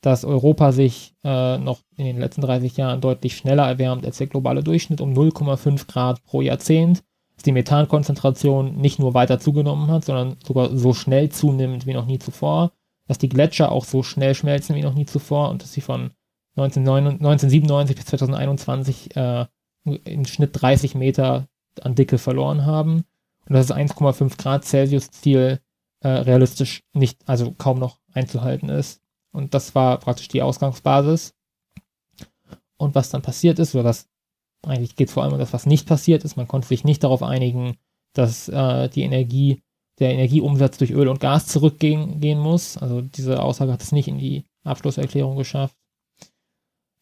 dass Europa sich äh, noch in den letzten 30 Jahren deutlich schneller erwärmt als der globale Durchschnitt um 0,5 Grad pro Jahrzehnt, dass die Methankonzentration nicht nur weiter zugenommen hat, sondern sogar so schnell zunimmt wie noch nie zuvor, dass die Gletscher auch so schnell schmelzen wie noch nie zuvor und dass sie von 1999 1997 bis 2021 äh, im Schnitt 30 Meter an Dicke verloren haben und das 1,5 Grad Celsius Ziel äh, realistisch nicht, also kaum noch einzuhalten ist. Und das war praktisch die Ausgangsbasis. Und was dann passiert ist, oder was eigentlich geht es vor allem um das, was nicht passiert ist, man konnte sich nicht darauf einigen, dass äh, die Energie, der Energieumsatz durch Öl und Gas zurückgehen gehen muss. Also diese Aussage hat es nicht in die Abschlusserklärung geschafft.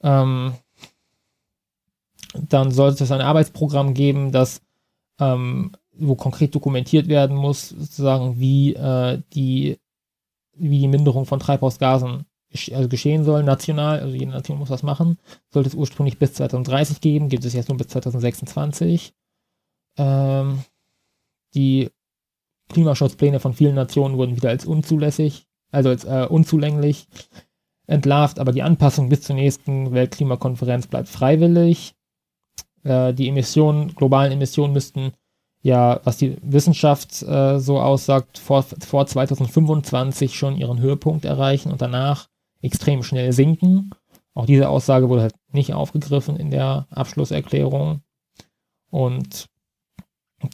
Ähm, dann sollte es ein Arbeitsprogramm geben, das ähm, wo konkret dokumentiert werden muss, sozusagen, wie äh, die wie die Minderung von Treibhausgasen also geschehen soll, national, also jede Nation muss was machen, sollte es ursprünglich bis 2030 geben, gibt es jetzt nur bis 2026. Ähm, die Klimaschutzpläne von vielen Nationen wurden wieder als unzulässig, also als äh, unzulänglich entlarvt, aber die Anpassung bis zur nächsten Weltklimakonferenz bleibt freiwillig. Äh, die Emissionen, globalen Emissionen müssten ja, was die Wissenschaft äh, so aussagt, vor, vor 2025 schon ihren Höhepunkt erreichen und danach extrem schnell sinken. Auch diese Aussage wurde halt nicht aufgegriffen in der Abschlusserklärung. Und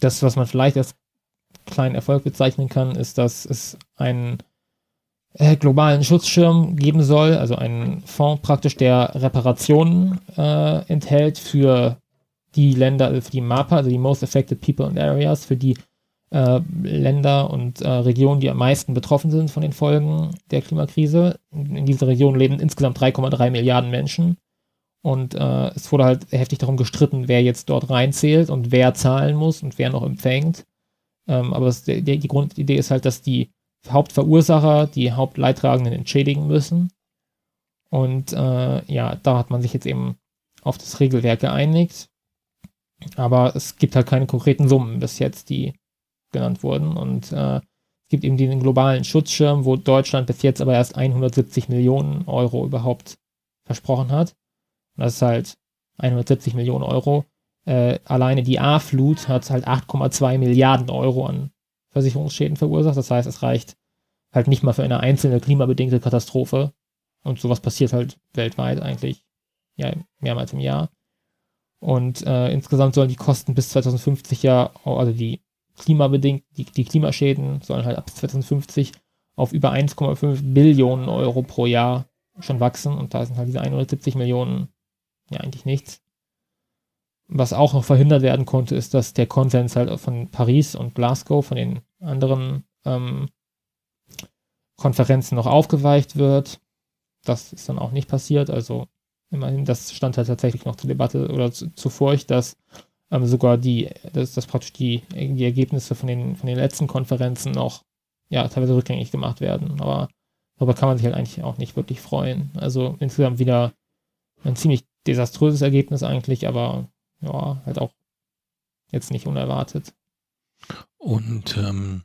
das, was man vielleicht als kleinen Erfolg bezeichnen kann, ist, dass es einen äh, globalen Schutzschirm geben soll, also einen Fonds praktisch, der Reparationen äh, enthält für die Länder, also für die MAPA, also die Most Affected People and Areas, für die äh, Länder und äh, Regionen, die am meisten betroffen sind von den Folgen der Klimakrise. In dieser Region leben insgesamt 3,3 Milliarden Menschen. Und äh, es wurde halt heftig darum gestritten, wer jetzt dort reinzählt und wer zahlen muss und wer noch empfängt. Ähm, aber das, die, die Grundidee ist halt, dass die Hauptverursacher die Hauptleidtragenden entschädigen müssen. Und äh, ja, da hat man sich jetzt eben auf das Regelwerk geeinigt. Aber es gibt halt keine konkreten Summen bis jetzt, die genannt wurden. Und äh, es gibt eben den globalen Schutzschirm, wo Deutschland bis jetzt aber erst 170 Millionen Euro überhaupt versprochen hat. Und das ist halt 170 Millionen Euro. Äh, alleine die A-Flut hat halt 8,2 Milliarden Euro an Versicherungsschäden verursacht. Das heißt, es reicht halt nicht mal für eine einzelne klimabedingte Katastrophe. Und sowas passiert halt weltweit eigentlich ja, mehrmals im Jahr. Und äh, insgesamt sollen die Kosten bis 2050 ja, also die klimabedingt, die, die Klimaschäden sollen halt ab 2050 auf über 1,5 Billionen Euro pro Jahr schon wachsen. Und da sind halt diese 170 Millionen ja eigentlich nichts. Was auch noch verhindert werden konnte, ist, dass der Konsens halt von Paris und Glasgow, von den anderen ähm, Konferenzen noch aufgeweicht wird. Das ist dann auch nicht passiert. Also Immerhin, das stand halt tatsächlich noch zur Debatte oder zu, zur Furcht, dass ähm, sogar die, dass, dass praktisch die, die Ergebnisse von den, von den letzten Konferenzen noch ja, teilweise rückgängig gemacht werden. Aber darüber kann man sich halt eigentlich auch nicht wirklich freuen. Also insgesamt wieder ein ziemlich desaströses Ergebnis eigentlich, aber ja, halt auch jetzt nicht unerwartet. Und ähm,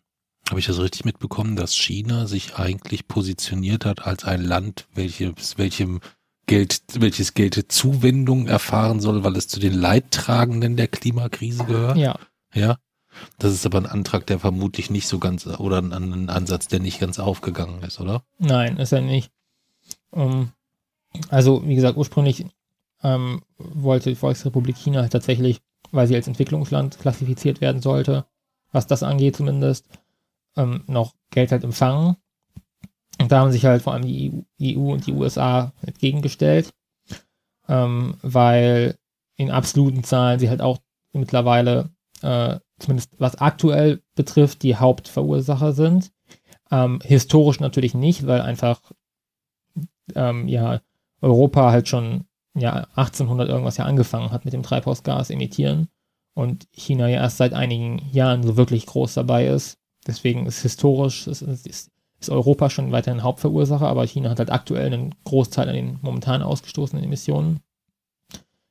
habe ich das richtig mitbekommen, dass China sich eigentlich positioniert hat als ein Land, welches, welchem Geld, welches Geld Zuwendung erfahren soll, weil es zu den Leidtragenden der Klimakrise gehört. Ja. Ja. Das ist aber ein Antrag, der vermutlich nicht so ganz, oder ein, ein Ansatz, der nicht ganz aufgegangen ist, oder? Nein, ist er nicht. Um, ähm, also, wie gesagt, ursprünglich ähm, wollte die Volksrepublik China tatsächlich, weil sie als Entwicklungsland klassifiziert werden sollte, was das angeht zumindest, ähm, noch Geld halt empfangen. Und da haben sich halt vor allem die EU, e und die USA entgegengestellt, ähm, weil in absoluten Zahlen sie halt auch mittlerweile, äh, zumindest was aktuell betrifft, die Hauptverursacher sind. Ähm, historisch natürlich nicht, weil einfach ähm, ja Europa halt schon ja 1800 irgendwas ja angefangen hat mit dem Treibhausgas emittieren und China ja erst seit einigen Jahren so wirklich groß dabei ist. Deswegen ist historisch, ist, ist ist Europa schon weiterhin Hauptverursacher, aber China hat halt aktuell einen Großteil an den momentan ausgestoßenen Emissionen.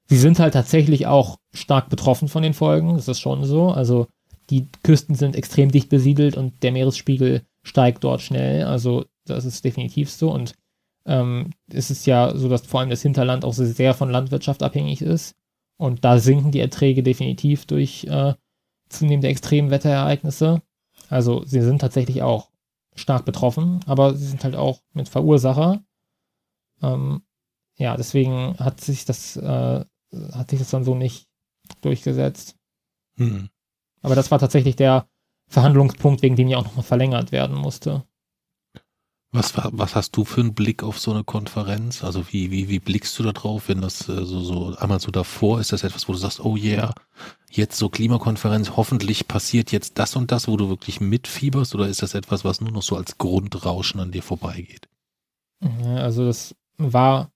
Sie sind halt tatsächlich auch stark betroffen von den Folgen, das ist schon so. Also die Küsten sind extrem dicht besiedelt und der Meeresspiegel steigt dort schnell. Also das ist definitiv so. Und ähm, es ist ja so, dass vor allem das Hinterland auch sehr von Landwirtschaft abhängig ist. Und da sinken die Erträge definitiv durch äh, zunehmende Extremwetterereignisse. Also sie sind tatsächlich auch stark betroffen, aber sie sind halt auch mit Verursacher. Ähm, ja, deswegen hat sich das, äh, hat sich das dann so nicht durchgesetzt. Hm. Aber das war tatsächlich der Verhandlungspunkt, wegen dem ja auch nochmal verlängert werden musste. Was, was hast du für einen Blick auf so eine Konferenz? Also wie, wie, wie blickst du da drauf, wenn das äh, so, so einmal so davor ist, das etwas, wo du sagst, oh yeah, jetzt so Klimakonferenz, hoffentlich passiert jetzt das und das, wo du wirklich mitfieberst, oder ist das etwas, was nur noch so als Grundrauschen an dir vorbeigeht? Also das war,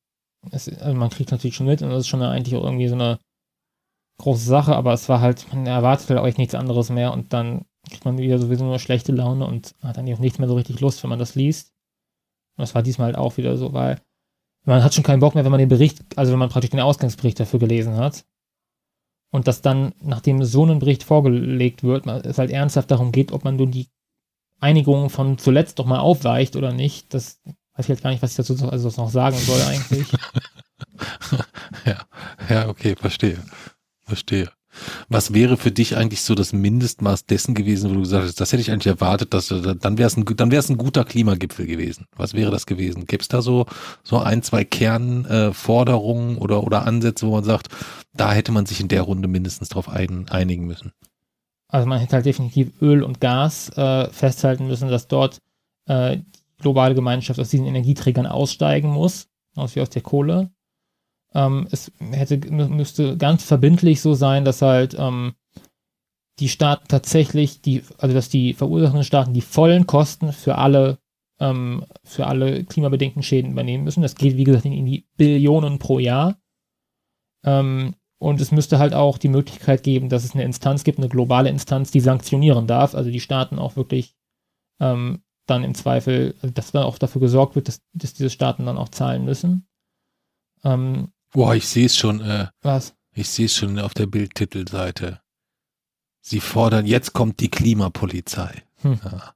es, also man kriegt natürlich schon mit und das ist schon eigentlich auch irgendwie so eine große Sache, aber es war halt, man erwartet halt euch nichts anderes mehr und dann kriegt man wieder sowieso nur schlechte Laune und hat dann auch nichts mehr so richtig Lust, wenn man das liest. Das war diesmal halt auch wieder so, weil man hat schon keinen Bock mehr, wenn man den Bericht, also wenn man praktisch den Ausgangsbericht dafür gelesen hat. Und dass dann, nachdem so ein Bericht vorgelegt wird, es halt ernsthaft darum geht, ob man nun die Einigung von zuletzt doch mal aufweicht oder nicht, das weiß ich jetzt gar nicht, was ich dazu also noch sagen soll eigentlich. ja, ja, okay, verstehe. Verstehe. Was wäre für dich eigentlich so das Mindestmaß dessen gewesen, wo du gesagt hast, das hätte ich eigentlich erwartet, dass dann wäre es ein, dann wäre es ein guter Klimagipfel gewesen. Was wäre das gewesen? Gäbe es da so, so ein, zwei Kernforderungen äh, oder, oder Ansätze, wo man sagt, da hätte man sich in der Runde mindestens drauf ein, einigen müssen? Also man hätte halt definitiv Öl und Gas äh, festhalten müssen, dass dort äh, die globale Gemeinschaft aus diesen Energieträgern aussteigen muss, aus wie aus der Kohle. Ähm, es hätte, müsste ganz verbindlich so sein, dass halt ähm, die Staaten tatsächlich, die, also dass die verursachenden Staaten die vollen Kosten für alle, ähm, für alle klimabedingten Schäden übernehmen müssen. Das geht, wie gesagt, in die Billionen pro Jahr. Ähm, und es müsste halt auch die Möglichkeit geben, dass es eine Instanz gibt, eine globale Instanz, die sanktionieren darf. Also die Staaten auch wirklich ähm, dann im Zweifel, also dass dann auch dafür gesorgt wird, dass, dass diese Staaten dann auch zahlen müssen. Ähm, Boah, ich sehe es schon. Äh, Was? Ich sehe es schon auf der Bildtitelseite. Sie fordern, jetzt kommt die Klimapolizei. Hm. Ja.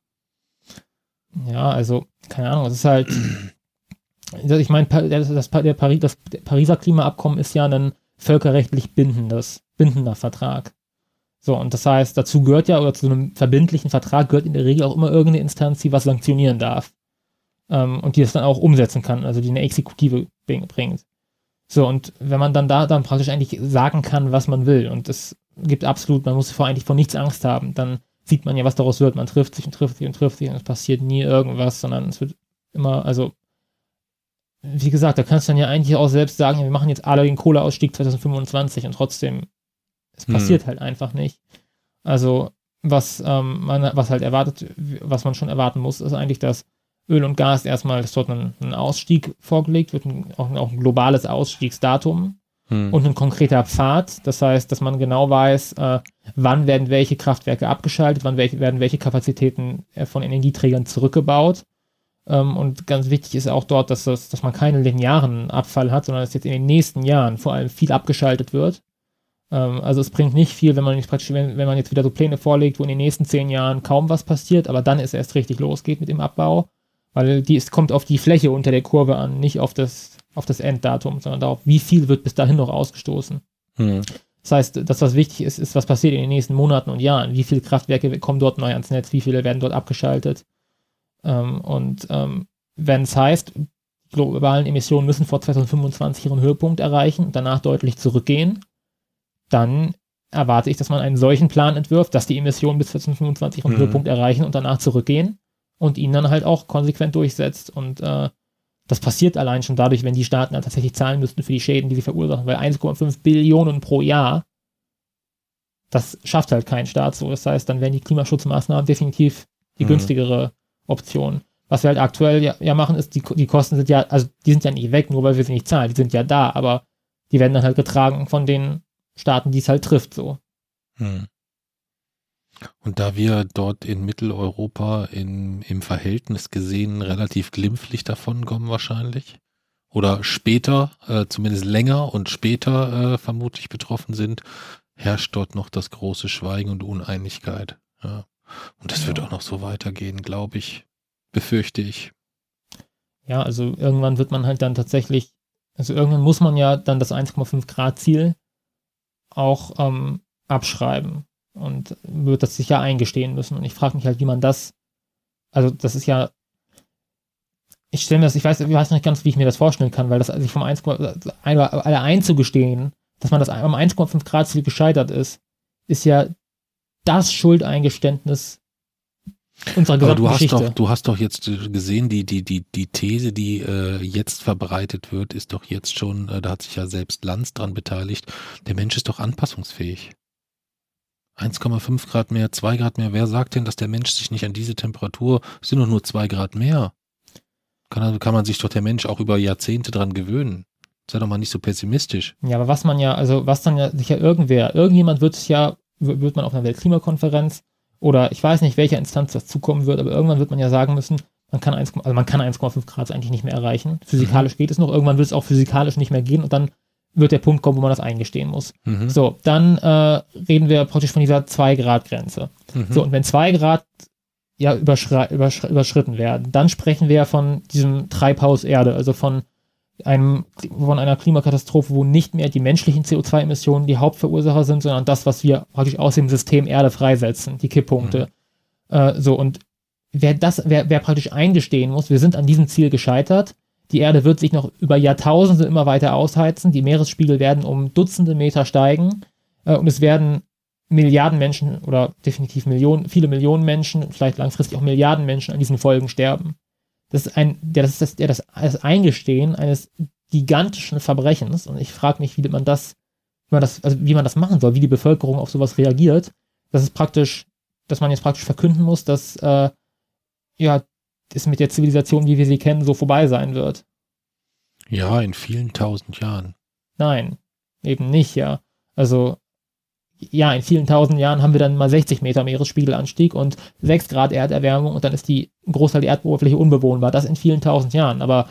ja. also, keine Ahnung, es ist halt, ich meine, das, das, der Paris, das Pariser Klimaabkommen ist ja ein völkerrechtlich bindendes, bindender Vertrag. So, und das heißt, dazu gehört ja, oder zu einem verbindlichen Vertrag gehört in der Regel auch immer irgendeine Instanz, die was sanktionieren darf. Ähm, und die das dann auch umsetzen kann, also die eine Exekutive bringt. So, und wenn man dann da dann praktisch eigentlich sagen kann, was man will, und es gibt absolut, man muss vor eigentlich vor nichts Angst haben, dann sieht man ja, was daraus wird. Man trifft sich und trifft sich und trifft sich und es passiert nie irgendwas, sondern es wird immer, also, wie gesagt, da kannst du dann ja eigentlich auch selbst sagen, wir machen jetzt alle den Kohleausstieg 2025 und trotzdem, es hm. passiert hm. halt einfach nicht. Also, was ähm, man, was halt erwartet, was man schon erwarten muss, ist eigentlich, dass Öl und Gas erstmal, dass dort ein, ein Ausstieg vorgelegt wird, ein, auch, auch, ein globales Ausstiegsdatum hm. und ein konkreter Pfad. Das heißt, dass man genau weiß, äh, wann werden welche Kraftwerke abgeschaltet, wann welche, werden welche Kapazitäten äh, von Energieträgern zurückgebaut. Ähm, und ganz wichtig ist auch dort, dass, das, dass man keinen linearen Abfall hat, sondern dass jetzt in den nächsten Jahren vor allem viel abgeschaltet wird. Ähm, also es bringt nicht viel, wenn man nicht praktisch, wenn, wenn man jetzt wieder so Pläne vorlegt, wo in den nächsten zehn Jahren kaum was passiert, aber dann ist erst richtig losgeht mit dem Abbau weil die, es kommt auf die Fläche unter der Kurve an, nicht auf das, auf das Enddatum, sondern darauf, wie viel wird bis dahin noch ausgestoßen. Hm. Das heißt, das, was wichtig ist, ist, was passiert in den nächsten Monaten und Jahren. Wie viele Kraftwerke kommen dort neu ans Netz, wie viele werden dort abgeschaltet. Ähm, und ähm, wenn es heißt, globalen Emissionen müssen vor 2025 ihren Höhepunkt erreichen und danach deutlich zurückgehen, dann erwarte ich, dass man einen solchen Plan entwirft, dass die Emissionen bis 2025 ihren mhm. Höhepunkt erreichen und danach zurückgehen und ihn dann halt auch konsequent durchsetzt. Und äh, das passiert allein schon dadurch, wenn die Staaten dann tatsächlich zahlen müssten für die Schäden, die sie verursachen, weil 1,5 Billionen pro Jahr, das schafft halt kein Staat so. Das heißt, dann wären die Klimaschutzmaßnahmen definitiv die mhm. günstigere Option. Was wir halt aktuell ja, ja, machen, ist, die, die Kosten sind ja, also die sind ja nicht weg, nur weil wir sie nicht zahlen, die sind ja da, aber die werden dann halt getragen von den Staaten, die es halt trifft, so. Mhm. Und da wir dort in Mitteleuropa in, im Verhältnis gesehen relativ glimpflich davon kommen wahrscheinlich oder später, äh, zumindest länger und später äh, vermutlich betroffen sind, herrscht dort noch das große Schweigen und Uneinigkeit. Ja. Und das ja. wird auch noch so weitergehen, glaube ich, befürchte ich. Ja, also irgendwann wird man halt dann tatsächlich, also irgendwann muss man ja dann das 1,5 Grad Ziel auch ähm, abschreiben und wird das sicher eingestehen müssen. Und ich frage mich halt, wie man das, also das ist ja, ich stelle mir das, ich weiß, ich weiß nicht ganz, wie ich mir das vorstellen kann, weil das sich vom 1, alle einzugestehen, dass man das am 1,5 Grad Ziel gescheitert ist, ist ja das Schuldeingeständnis unserer Aber gesamten du hast Geschichte. doch, du hast doch jetzt gesehen, die, die, die, die These, die äh, jetzt verbreitet wird, ist doch jetzt schon, äh, da hat sich ja selbst Lanz dran beteiligt, der Mensch ist doch anpassungsfähig. 1,5 Grad mehr, 2 Grad mehr, wer sagt denn, dass der Mensch sich nicht an diese Temperatur, es sind doch nur 2 Grad mehr. Kann, also kann man sich doch der Mensch auch über Jahrzehnte dran gewöhnen. Sei doch mal nicht so pessimistisch. Ja, aber was man ja, also was dann ja sicher irgendwer, irgendjemand wird es ja, wird man auf einer Weltklimakonferenz oder ich weiß nicht, welcher Instanz das zukommen wird, aber irgendwann wird man ja sagen müssen, man kann 1, also man kann 1,5 Grad eigentlich nicht mehr erreichen. Physikalisch geht es noch, irgendwann wird es auch physikalisch nicht mehr gehen und dann wird der Punkt kommen, wo man das eingestehen muss. Mhm. So, dann äh, reden wir praktisch von dieser 2-Grad-Grenze. Mhm. So, und wenn 2 Grad ja überschrei- übersch überschritten werden, dann sprechen wir von diesem Treibhaus Erde, also von einem, von einer Klimakatastrophe, wo nicht mehr die menschlichen CO2-Emissionen die Hauptverursacher sind, sondern das, was wir praktisch aus dem System Erde freisetzen, die Kipppunkte. Äh, so, und wer das, wer, wer praktisch eingestehen muss, wir sind an diesem Ziel gescheitert, die Erde wird sich noch über Jahrtausende immer weiter ausheizen, die Meeresspiegel werden um Dutzende Meter steigen äh, und es werden Milliarden Menschen oder definitiv Millionen, viele Millionen Menschen, vielleicht langfristig auch Milliarden Menschen an diesen Folgen sterben. Das ist ein, das ist das, das, das Eingestehen eines gigantischen Verbrechens und ich frage mich, wie man das, wie man das, also wie man das machen soll, wie die Bevölkerung auf sowas reagiert. Das ist praktisch, dass man jetzt praktisch verkünden muss, dass äh, ja es mit der Zivilisation, wie wir sie kennen, so vorbei sein wird. Ja, in vielen tausend Jahren. Nein, eben nicht, ja. Also, ja, in vielen tausend Jahren haben wir dann mal 60 Meter Meeresspiegelanstieg und 6 Grad Erderwärmung und dann ist die Großteil der Erdoberfläche unbewohnbar. Das in vielen tausend Jahren. Aber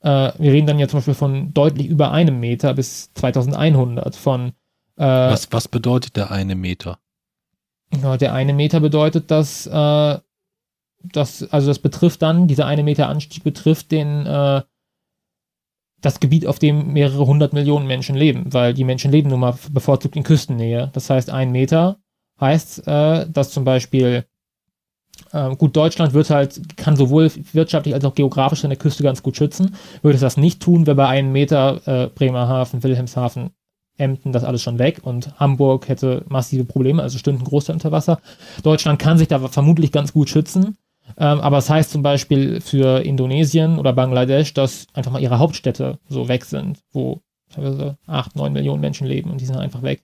äh, wir reden dann ja zum Beispiel von deutlich über einem Meter bis 2100. Von äh, Was, was bedeutet der eine Meter? ja, der eine Meter bedeutet, dass, äh, dass, also das betrifft dann, dieser eine Meter Anstieg betrifft den, äh, das Gebiet, auf dem mehrere hundert Millionen Menschen leben, weil die Menschen leben nun mal bevorzugt in Küstennähe. Das heißt, ein Meter heißt, äh, dass zum Beispiel, äh, gut, Deutschland wird halt, kann sowohl wirtschaftlich als auch geografisch seine Küste ganz gut schützen. Würde es das nicht tun, wäre bei einem Meter äh, Bremerhaven, Wilhelmshaven, Emden das alles schon weg und Hamburg hätte massive Probleme, also stünden Großteil unter Wasser. Deutschland kann sich da vermutlich ganz gut schützen, ähm, aber es heißt zum Beispiel für Indonesien oder Bangladesch, dass einfach mal ihre Hauptstädte so weg sind, wo teilweise 8, 9 Millionen Menschen leben und die sind einfach weg.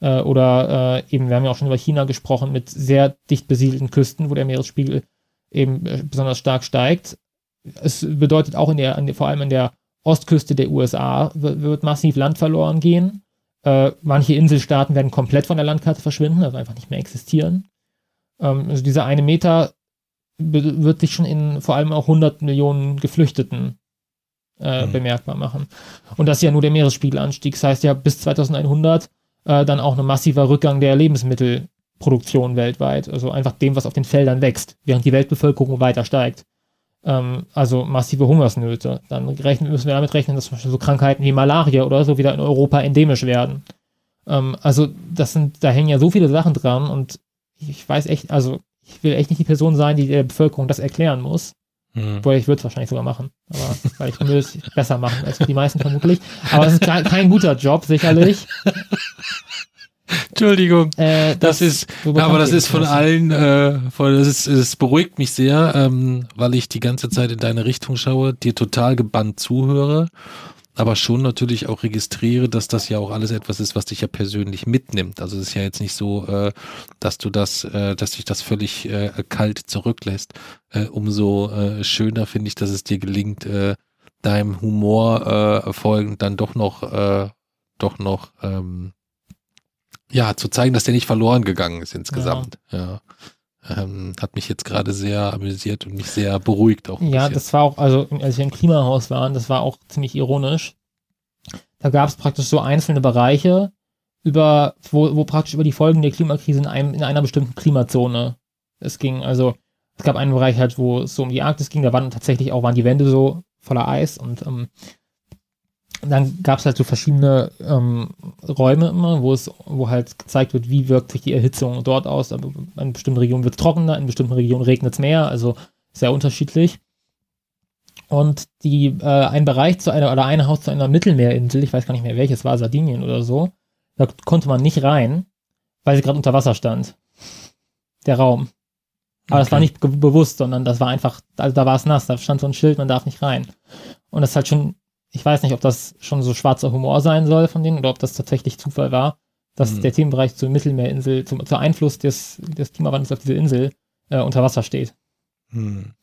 Äh, oder äh, eben, wir haben ja auch schon über China gesprochen, mit sehr dicht besiedelten Küsten, wo der Meeresspiegel eben äh, besonders stark steigt. Es bedeutet auch in der, an der, vor allem in der Ostküste der USA wird, massiv Land verloren gehen. Äh, manche Inselstaaten werden komplett von der Landkarte verschwinden, also einfach nicht mehr existieren. Ähm, also dieser eine Meter wird sich schon in vor allem auch 100 Millionen Geflüchteten äh, Mhm. bemerkbar machen. Und das ist ja nur der Meeresspiegelanstieg. Das heißt ja bis 2100 äh, dann auch ein massiver Rückgang der Lebensmittelproduktion weltweit. Also einfach dem, was auf den Feldern wächst, während die Weltbevölkerung weiter steigt. Ähm, also massive Hungersnöte. Dann rechnen, müssen wir damit rechnen, dass zum Beispiel so Krankheiten wie Malaria oder so wieder in Europa endemisch werden. Ähm, also das sind, da hängen ja so viele Sachen dran und ich weiß echt, also ich will echt nicht die Person sein, die der Bevölkerung das erklären muss. Hm. Obwohl ich würde es wahrscheinlich sogar machen. Aber weil ich würde es besser machen als die meisten vermutlich. Aber es ist kein, kein guter Job, sicherlich. Entschuldigung. Äh, Das ist, so bekannt aber das ist von ist. allen, äh, von, das ist, es beruhigt mich sehr, ähm, weil ich die ganze Zeit in deine Richtung schaue, dir total gebannt zuhöre, aber schon natürlich auch registriere, dass das ja auch alles etwas ist, was dich ja persönlich mitnimmt. Also es ist ja jetzt nicht so, äh, dass du das, äh, dass dich das völlig äh, kalt zurücklässt. Umso schöner finde ich, dass es dir gelingt, deinem Humor folgend dann doch noch, doch noch ähm, ja, zu zeigen, dass der nicht verloren gegangen ist insgesamt. Ja. Ähm, hat mich jetzt gerade sehr amüsiert und mich sehr beruhigt auch. Ja, bisschen. das war auch, also als wir im Klimahaus waren, das war auch ziemlich ironisch. Da gab es praktisch so einzelne Bereiche, über, wo, wo praktisch über die Folgen der Klimakrise in, einem, in einer bestimmten Klimazone es ging. Also es gab einen Bereich halt, wo es so um die Arktis ging, da waren tatsächlich auch, waren die Wände so voller Eis und ähm, dann gab es halt so verschiedene ähm, Räume immer, wo es, wo halt gezeigt wird, wie wirkt sich die Erhitzung dort aus. Aber in bestimmten Regionen wird es trockener, in bestimmten Regionen regnet es mehr, also sehr unterschiedlich. Und die, äh, ein Bereich zu einer, oder ein Haus zu einer Mittelmeerinsel, ich weiß gar nicht mehr welches war, Sardinien oder so, da konnte man nicht rein, weil sie gerade unter Wasser stand. der Raum. Aber das Okay. war nicht bewusst, sondern das war einfach, also da war es nass, da stand so ein Schild, man darf nicht rein. Und das ist halt schon, ich weiß nicht, ob das schon so schwarzer Humor sein soll von denen oder ob das tatsächlich Zufall war, dass Mhm. der Themenbereich zur Mittelmeerinsel, zum, zum Einfluss des, des Klimawandels auf diese Insel äh, unter Wasser steht. Hm.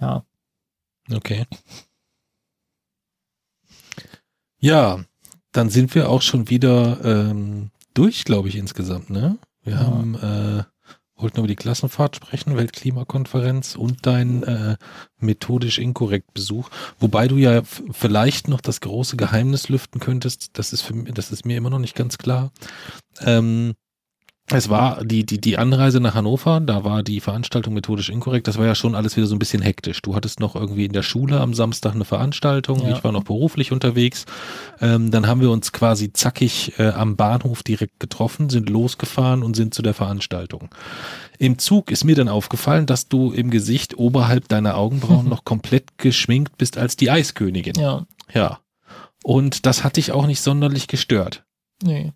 Ja. Okay. Ja, dann sind wir auch schon wieder ähm, durch, glaube ich, insgesamt, ne? Wir Ja. haben, äh, wollten über die Klassenfahrt sprechen, Weltklimakonferenz und dein äh, methodisch inkorrekt Besuch. Wobei du ja vielleicht noch das große Geheimnis lüften könntest, das ist für das ist mir immer noch nicht ganz klar. Ähm, es war die, die, die Anreise nach Hannover, da war die Veranstaltung methodisch inkorrekt, das war ja schon alles wieder so ein bisschen hektisch. Du hattest noch irgendwie in der Schule am Samstag eine Veranstaltung, Ja. ich war noch beruflich unterwegs. Ähm, dann haben wir uns quasi zackig äh, am Bahnhof direkt getroffen, sind losgefahren und sind zu der Veranstaltung. Im Zug ist mir dann aufgefallen, dass du im Gesicht oberhalb deiner Augenbrauen noch komplett geschminkt bist als die Eiskönigin. Ja. ja. Und das hat dich auch nicht sonderlich gestört. Nee.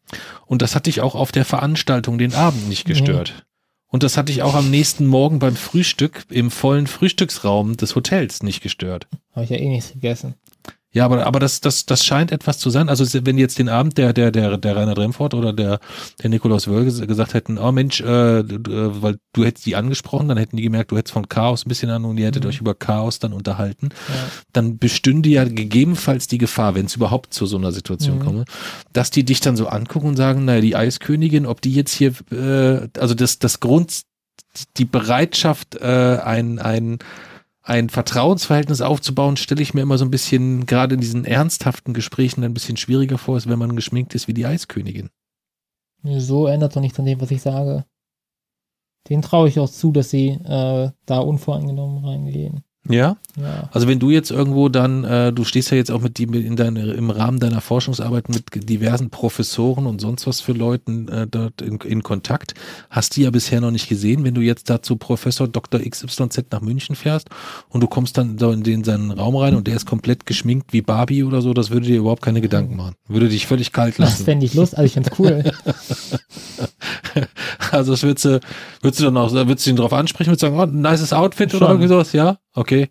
Und das hat dich auch auf der Veranstaltung den Abend nicht gestört. Und das hat dich auch am nächsten Morgen beim Frühstück im vollen Frühstücksraum des Hotels nicht gestört. Habe ich ja eh nichts gegessen. Ja, aber, aber das, das, das scheint etwas zu sein. Also wenn jetzt den Abend der, der, der, der Rainer Dremfort oder der, der Nikolaus Wölge gesagt hätten, oh Mensch, äh, du- äh, weil du hättest die angesprochen, dann hätten die gemerkt, du hättest von Chaos ein bisschen an und ihr hättet Mhm. euch über Chaos dann unterhalten. Ja. Dann bestünde ja gegebenenfalls die Gefahr, wenn es überhaupt zu so einer Situation Mhm. komme, dass die dich dann so angucken und sagen, naja, die Eiskönigin, ob die jetzt hier, äh, also das, das Grund, die Bereitschaft, äh, ein, ein, ein Vertrauensverhältnis aufzubauen, stelle ich mir immer so ein bisschen, gerade in diesen ernsthaften Gesprächen, ein bisschen schwieriger vor, als wenn man geschminkt ist wie die Eiskönigin. So ändert doch nichts an dem, was ich sage. Den traue ich auch zu, dass sie äh, da unvoreingenommen reingehen. Ja? Ja. Also wenn du jetzt irgendwo dann, äh, du stehst ja jetzt auch mit die in deine, im Rahmen deiner Forschungsarbeit mit diversen Professoren und sonst was für Leuten äh, dort in, in Kontakt, hast die ja bisher noch nicht gesehen. Wenn du jetzt dazu Professor Dr. XYZ nach München fährst und du kommst dann da in den seinen Raum rein und der ist komplett geschminkt wie Barbie oder so, das würde dir überhaupt keine Gedanken machen. Würde dich völlig kalt Das lassen. fände ich lustig, also ich find's cool. Also das würdest du, würdest du dann auch, würdest du ihn drauf ansprechen und sagen, oh, nices Outfit oder Schon. irgendwie sowas, ja? Okay.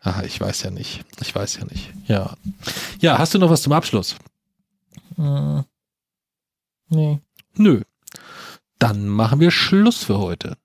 Ah, ich weiß ja nicht. Ich weiß ja nicht. Ja. Ja, hast du noch was zum Abschluss? Hm. Nee. Nö. Dann machen wir Schluss für heute.